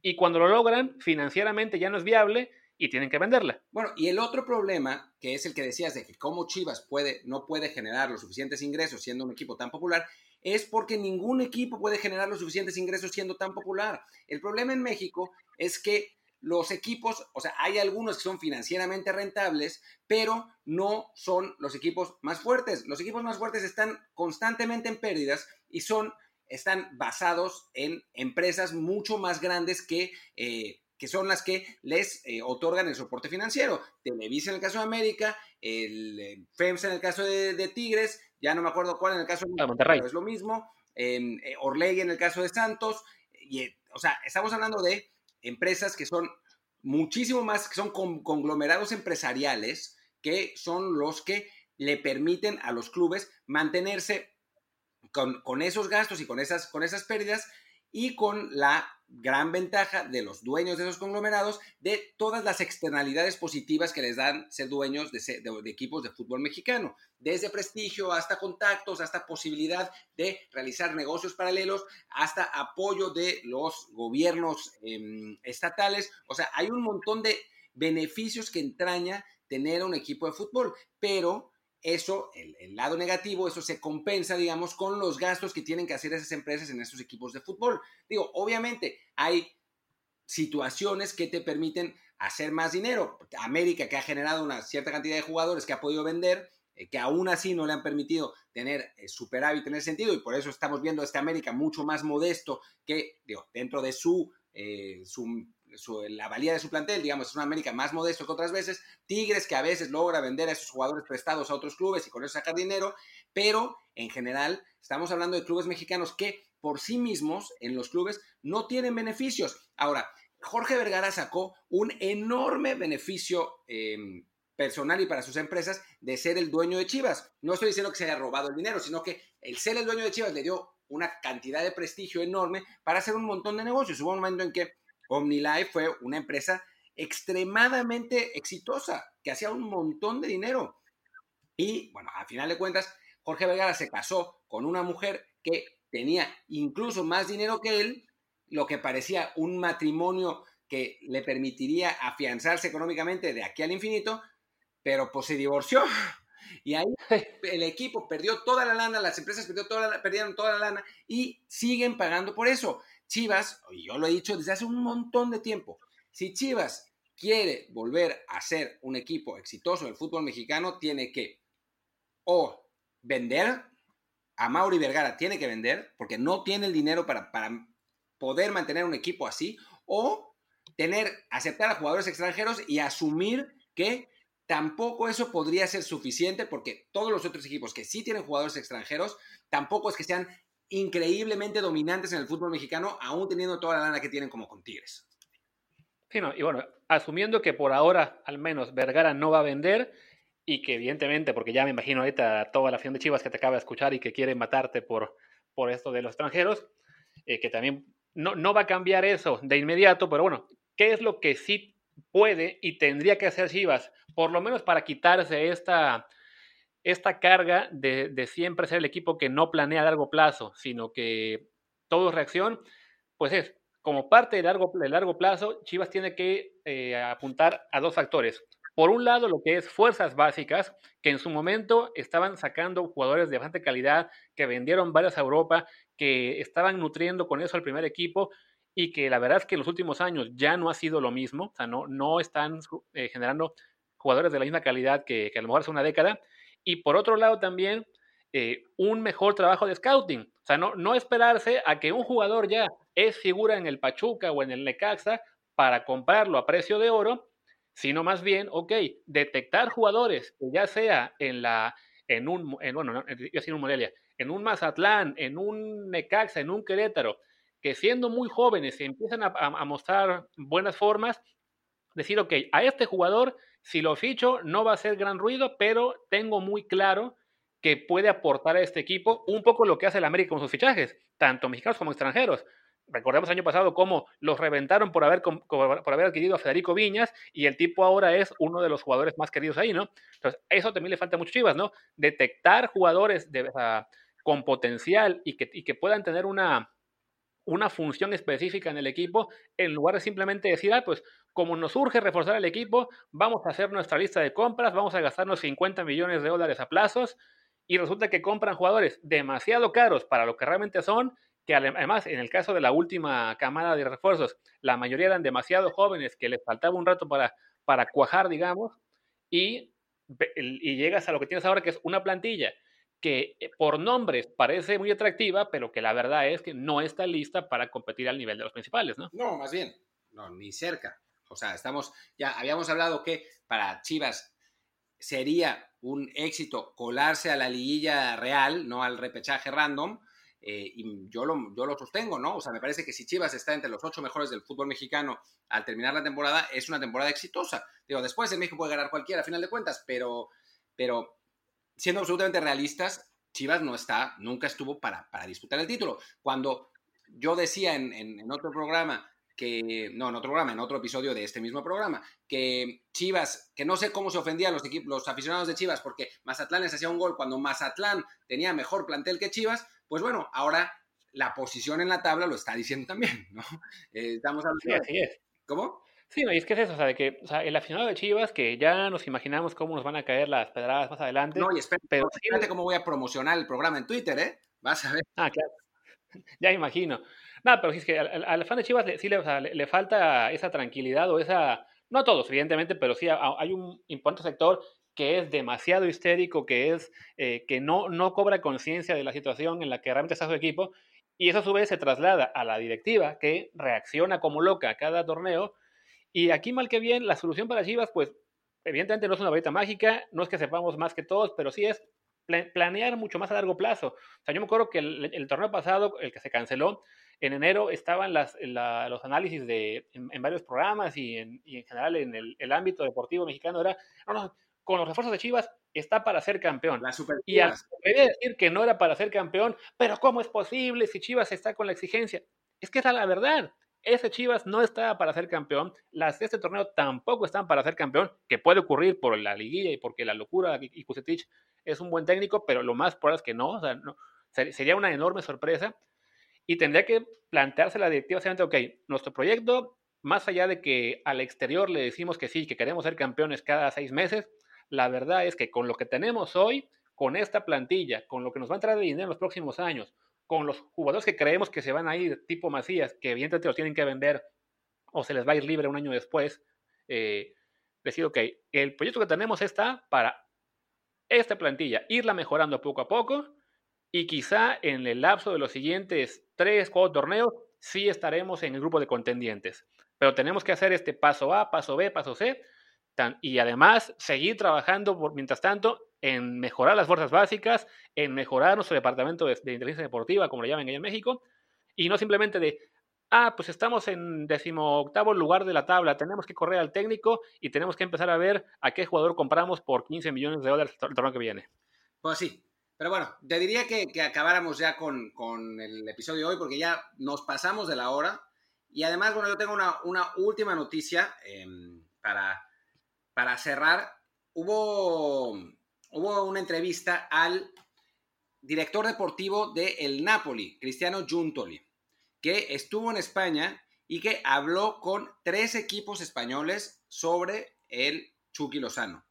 y cuando lo logran, financieramente ya no es viable y tienen que venderla. Bueno, y el otro problema, que es el que decías de que cómo Chivas puede, no puede generar los suficientes ingresos siendo un equipo tan popular, es porque ningún equipo puede generar los suficientes ingresos siendo tan popular. El problema en México es que los equipos, o sea, hay algunos que son financieramente rentables, pero no son los equipos más fuertes. Los equipos más fuertes están constantemente en pérdidas y son están basados en empresas mucho más grandes que, eh, que son las que les eh, otorgan el soporte financiero. Televisa en el caso de América, el, eh, FEMS en el caso de, Tigres, ya no me acuerdo cuál en el caso de Monterrey, pero es lo mismo, eh, en el caso de Santos, y, o sea, estamos hablando de empresas que son muchísimo más, que son conglomerados empresariales, que son los que le permiten a los clubes mantenerse con, esos gastos y con esas, con esas pérdidas y con la gran ventaja de los dueños de esos conglomerados de todas las externalidades positivas que les dan ser dueños de, equipos de fútbol mexicano, desde prestigio hasta contactos, hasta posibilidad de realizar negocios paralelos, hasta apoyo de los gobiernos em, estatales. O sea, hay un montón de beneficios que entraña tener un equipo de fútbol, pero eso, el, lado negativo, eso se compensa, digamos, con los gastos que tienen que hacer esas empresas en estos equipos de fútbol. Digo, obviamente hay situaciones que te permiten hacer más dinero. América, que ha generado una cierta cantidad de jugadores que ha podido vender, eh, que aún así no le han permitido tener eh, superávit en ese sentido, y por eso estamos viendo a este América mucho más modesto que, digo, dentro de su, eh, su la valía de su plantel, digamos, es una América más modesto que otras veces, Tigres que a veces logra vender a esos jugadores prestados a otros clubes y con eso sacar dinero, pero en general estamos hablando de clubes mexicanos que por sí mismos en los clubes no tienen beneficios. Ahora, Jorge Vergara sacó un enorme beneficio em, personal y para sus empresas de ser el dueño de Chivas. No estoy diciendo que se haya robado el dinero, sino que el ser el dueño de Chivas le dio una cantidad de prestigio enorme para hacer un montón de negocios. Hubo un momento en que OmniLife fue una empresa extremadamente exitosa, que hacía un montón de dinero. Y bueno, al final de cuentas, Jorge Vergara se casó con una mujer que tenía incluso más dinero que él, lo que parecía un matrimonio que le permitiría afianzarse económicamente de aquí al infinito, pero pues se divorció. Y ahí el equipo perdió toda la lana, las empresas toda perdieron toda la lana y siguen pagando por eso. Chivas, y yo lo he dicho desde hace un montón de tiempo, si Chivas quiere volver a ser un equipo exitoso en el fútbol mexicano, tiene que o vender, a Mauri Vergara tiene que vender, porque no tiene el dinero para, para poder mantener un equipo así, o tener, aceptar a jugadores extranjeros y asumir que tampoco eso podría ser suficiente porque todos los otros equipos que sí tienen jugadores extranjeros, tampoco es que sean increíblemente dominantes en el fútbol mexicano, aún teniendo toda la lana que tienen como con Tigres. Sí, no, y bueno, asumiendo que por ahora al menos Vergara no va a vender y que evidentemente, porque ya me imagino ahorita toda la afición de Chivas que te acaba de escuchar y que quiere matarte por, por esto de los extranjeros, eh, que también no, no va a cambiar eso de inmediato, pero bueno, ¿qué es lo que sí puede y tendría que hacer Chivas? Por lo menos para quitarse esta esta carga de, siempre ser el equipo que no planea a largo plazo, sino que todo reacción, pues es como parte de largo, plazo, Chivas tiene que eh, apuntar a dos factores. Por un lado, lo que es fuerzas básicas, que en su momento estaban sacando jugadores de bastante calidad, que vendieron varios a Europa, que estaban nutriendo con eso al primer equipo y que la verdad es que en los últimos años ya no ha sido lo mismo, o sea, no, no están eh, generando jugadores de la misma calidad que, que, a lo mejor hace una década. Y por otro lado también eh, un mejor trabajo de scouting, o sea, no, no esperarse a que un jugador ya es figura en el Pachuca o en el Necaxa para comprarlo a precio de oro sino más bien, ok, detectar jugadores, ya sea en la, en un, en, bueno, yo en un Morelia, en un Mazatlán, en un Necaxa, en un Querétaro, que siendo muy jóvenes se empiezan a, a, mostrar buenas formas, decir, ok, a este jugador, si lo ficho, no va a hacer gran ruido, pero tengo muy claro que puede aportar a este equipo un poco lo que hace el América con sus fichajes, tanto mexicanos como extranjeros recordemos el año pasado cómo los reventaron por haber, por haber adquirido a Federico Viñas y el tipo ahora es uno de los jugadores más queridos ahí, ¿no? Entonces, eso también le falta mucho Chivas, ¿no? Detectar jugadores de, con potencial y que, que puedan tener una, una función específica en el equipo, en lugar de simplemente decir, ah, pues como nos urge reforzar el equipo, vamos a hacer nuestra lista de compras, vamos a gastarnos 50 millones de dólares a plazos y resulta que compran jugadores demasiado caros para lo que realmente son que además en el caso de la última camada de refuerzos, la mayoría eran demasiado jóvenes que les faltaba un rato para, para cuajar, digamos, y, y llegas a lo que tienes ahora, que es una plantilla que eh, por nombres parece muy atractiva, pero que la verdad es que no está lista para competir al nivel de los principales, ¿no? No, más bien, no, ni cerca. O sea, estamos, ya habíamos hablado que para Chivas sería un éxito colarse a la liguilla real, no al repechaje random, eh, y yo lo, yo lo sostengo, ¿no? O sea, me parece que si Chivas está entre los ocho mejores del fútbol mexicano al terminar la temporada, es una temporada exitosa. Digo, después en México puede ganar cualquiera a final de cuentas, pero, pero siendo absolutamente realistas, Chivas no está, nunca estuvo para, para disputar el título. Cuando yo decía en, en, otro programa que, no, en otro programa, en otro episodio de este mismo programa, que Chivas, que no sé cómo se ofendían los, equipos, los aficionados de Chivas porque Mazatlán les hacía un gol cuando Mazatlán tenía mejor plantel que Chivas, pues bueno, ahora la posición en la tabla lo está diciendo también, ¿no? Eh, estamos hablando... Sí, así es. ¿Cómo? Sí, y es que es eso, o sea, de que o sea, el aficionado de Chivas, que ya nos imaginamos cómo nos van a caer las pedradas más adelante. No, y espérate, pero fíjate cómo voy a promocionar el programa en Twitter, ¿eh? Vas a ver. Ah, claro. Ya imagino. No, pero es que al, al fan de Chivas sí le, o sea, le, le, falta esa tranquilidad o esa. No a todos, evidentemente, pero sí hay un importante sector que es demasiado histérico, que es eh, que no, no cobra conciencia de la situación en la que realmente está su equipo, y eso a su vez se traslada a la directiva, que reacciona como loca a cada torneo, y aquí mal que bien, la solución para Chivas, pues evidentemente no es una varita mágica, no es que sepamos más que todos, pero sí es planear mucho más a largo plazo. O sea, yo me acuerdo que el, torneo pasado, el que se canceló, en enero estaban las, los análisis de, en, varios programas y en, y en general en el, el, ámbito deportivo mexicano, era, no, no, con los refuerzos de Chivas está para ser campeón. y al decir que no era para ser campeón, pero ¿cómo es posible si Chivas está con la exigencia? Es que esa es la verdad. Ese Chivas no está para ser campeón. Las de este torneo tampoco están para ser campeón, que puede ocurrir por la liguilla y porque la locura y Kusetich es un buen técnico, pero lo más probable es que no. O sea, no sería una enorme sorpresa. Y tendría que plantearse la directiva, ok, nuestro proyecto, más allá de que al exterior le decimos que sí, que queremos ser campeones cada seis meses, la verdad es que con lo que tenemos hoy, con esta plantilla, con lo que nos va a entrar de dinero en los próximos años, con los jugadores que creemos que se van a ir, tipo Macías, que evidentemente los tienen que vender o se les va a ir libre un año después, eh, decir, ok, el proyecto que tenemos está para esta plantilla, irla mejorando poco a poco y quizá en el lapso de los siguientes tres, cuatro torneos sí estaremos en el grupo de contendientes. Pero tenemos que hacer este paso A, paso B, paso C, y además seguir trabajando, por, mientras tanto, en mejorar las fuerzas básicas, en mejorar nuestro departamento de, inteligencia deportiva, como lo llaman ahí en México, y no simplemente de, ah, pues estamos en decimoctavo lugar de la tabla, tenemos que correr al técnico y tenemos que empezar a ver a qué jugador compramos por 15 millones de dólares el torneo que viene. Pues sí, pero bueno, te diría que, acabáramos ya con, con, el episodio de hoy porque ya nos pasamos de la hora. Y además, bueno, yo tengo una, una última noticia eh, para, para cerrar, hubo, hubo una entrevista al director deportivo de el Napoli, Cristiano Giuntoli, que estuvo en España y que habló con tres equipos españoles sobre el Chucky Lozano,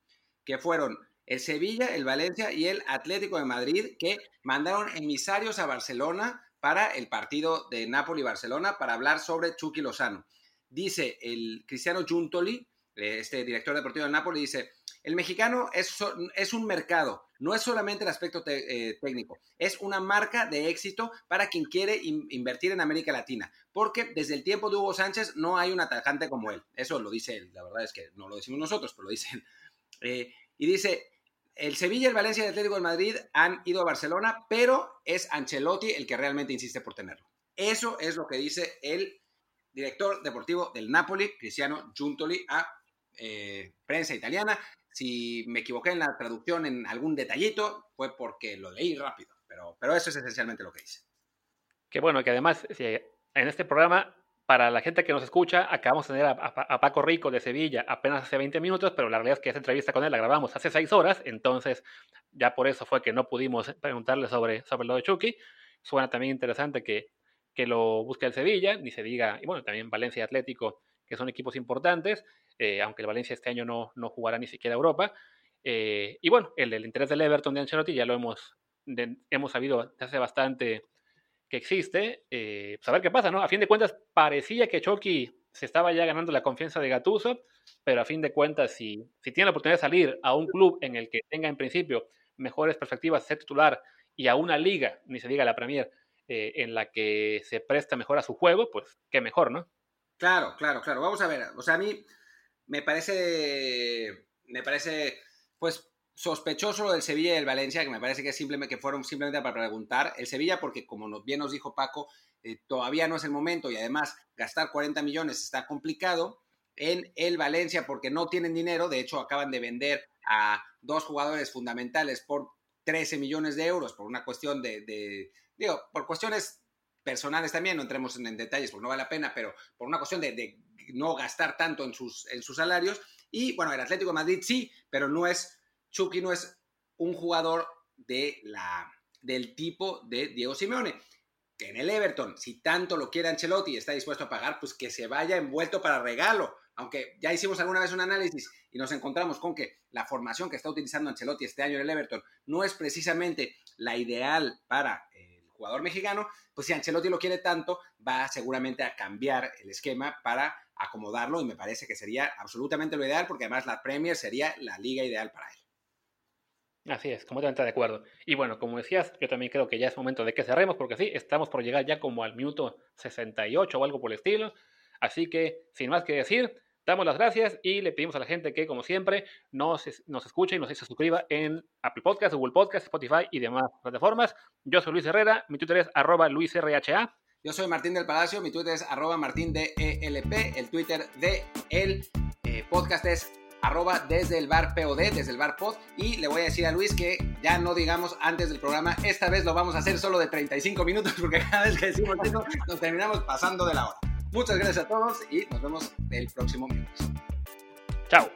que fueron el Sevilla, el Valencia y el Atlético de Madrid, que mandaron emisarios a Barcelona para el partido de Napoli-Barcelona para hablar sobre Chucky Lozano. Dice el Cristiano Giuntoli, eh, este director deportivo de Napoli, dice, el mexicano es, es un mercado, no es solamente el aspecto eh, técnico, es una marca de éxito para quien quiere invertir en América Latina, porque desde el tiempo de Hugo Sánchez no hay un atacante como él. Eso lo dice él, la verdad es que no lo decimos nosotros, pero lo dice él. Eh, y dice, el Sevilla, el Valencia y el Atlético de Madrid han ido a Barcelona, pero es Ancelotti el que realmente insiste por tenerlo. Eso es lo que dice el director deportivo del Napoli, Cristiano Giuntoli, a eh, prensa italiana. Si me equivoqué en la traducción en algún detallito, fue porque lo leí rápido, pero, pero eso es esencialmente lo que dice. Que bueno, que además en este programa, para la gente que nos escucha, acabamos de tener a, Paco Rico de Sevilla apenas hace 20 minutos, pero la realidad es que esa entrevista con él la grabamos hace 6 horas, entonces ya por eso fue que no pudimos preguntarle sobre, sobre lo de Chucky. Suena también interesante que, que lo busque el Sevilla, ni se diga, y bueno, también Valencia y Atlético, que son equipos importantes. Eh, aunque el Valencia este año no, no jugará ni siquiera Europa. Eh, y bueno, el, interés del Everton de Ancelotti ya lo hemos, hemos sabido hace bastante que existe. Eh, pues a ver qué pasa, ¿no? A fin de cuentas, parecía que Chucky se estaba ya ganando la confianza de Gattuso, pero a fin de cuentas, si, si tiene la oportunidad de salir a un club en el que tenga en principio mejores perspectivas de ser titular y a una liga, ni se diga la Premier, en la que se presta mejor a su juego, pues qué mejor, ¿no? Claro, claro, claro. Vamos a ver. O sea, a mí me parece, me parece, pues, sospechoso lo del Sevilla y el Valencia, que me parece que, simplemente, que fueron simplemente para preguntar. El Sevilla, porque como bien nos dijo Paco, eh, todavía no es el momento y además gastar 40 millones está complicado. En el Valencia, porque no tienen dinero, de hecho acaban de vender a dos jugadores fundamentales por 13 millones de euros, por una cuestión de, digo, por cuestiones personales también, no entremos en, detalles porque no vale la pena, pero por una cuestión de, no gastar tanto en sus, en sus salarios. Y bueno, el Atlético de Madrid sí, pero no es, Chucky no es un jugador de la, del tipo de Diego Simeone. Que en el Everton, si tanto lo quiere Ancelotti y está dispuesto a pagar, pues que se vaya envuelto para regalo. Aunque ya hicimos alguna vez un análisis y nos encontramos con que la formación que está utilizando Ancelotti este año en el Everton no es precisamente la ideal para el jugador mexicano, pues si Ancelotti lo quiere tanto, va seguramente a cambiar el esquema para acomodarlo y me parece que sería absolutamente lo ideal porque además la Premier sería la liga ideal para él. Así es, completamente de acuerdo. Y bueno, como decías, yo también creo que ya es momento de que cerremos porque sí, estamos por llegar ya como al minuto 68 o algo por el estilo. Así que, sin más que decir, damos las gracias y le pedimos a la gente que, como siempre, nos, nos escuche y nos se suscriba en Apple Podcast, Google Podcast, Spotify y demás plataformas. Yo soy Luis Herrera, mi Twitter es arroba luisrha. Yo soy Martín del Palacio, mi Twitter es arroba martindelp, el Twitter de el eh, podcast es arroba desde el bar POD, desde el bar pod, y le voy a decir a Luis que ya no digamos antes del programa, esta vez lo vamos a hacer solo de 35 minutos porque cada vez que decimos eso nos terminamos pasando de la hora. Muchas gracias a todos y nos vemos el próximo miércoles. Chao.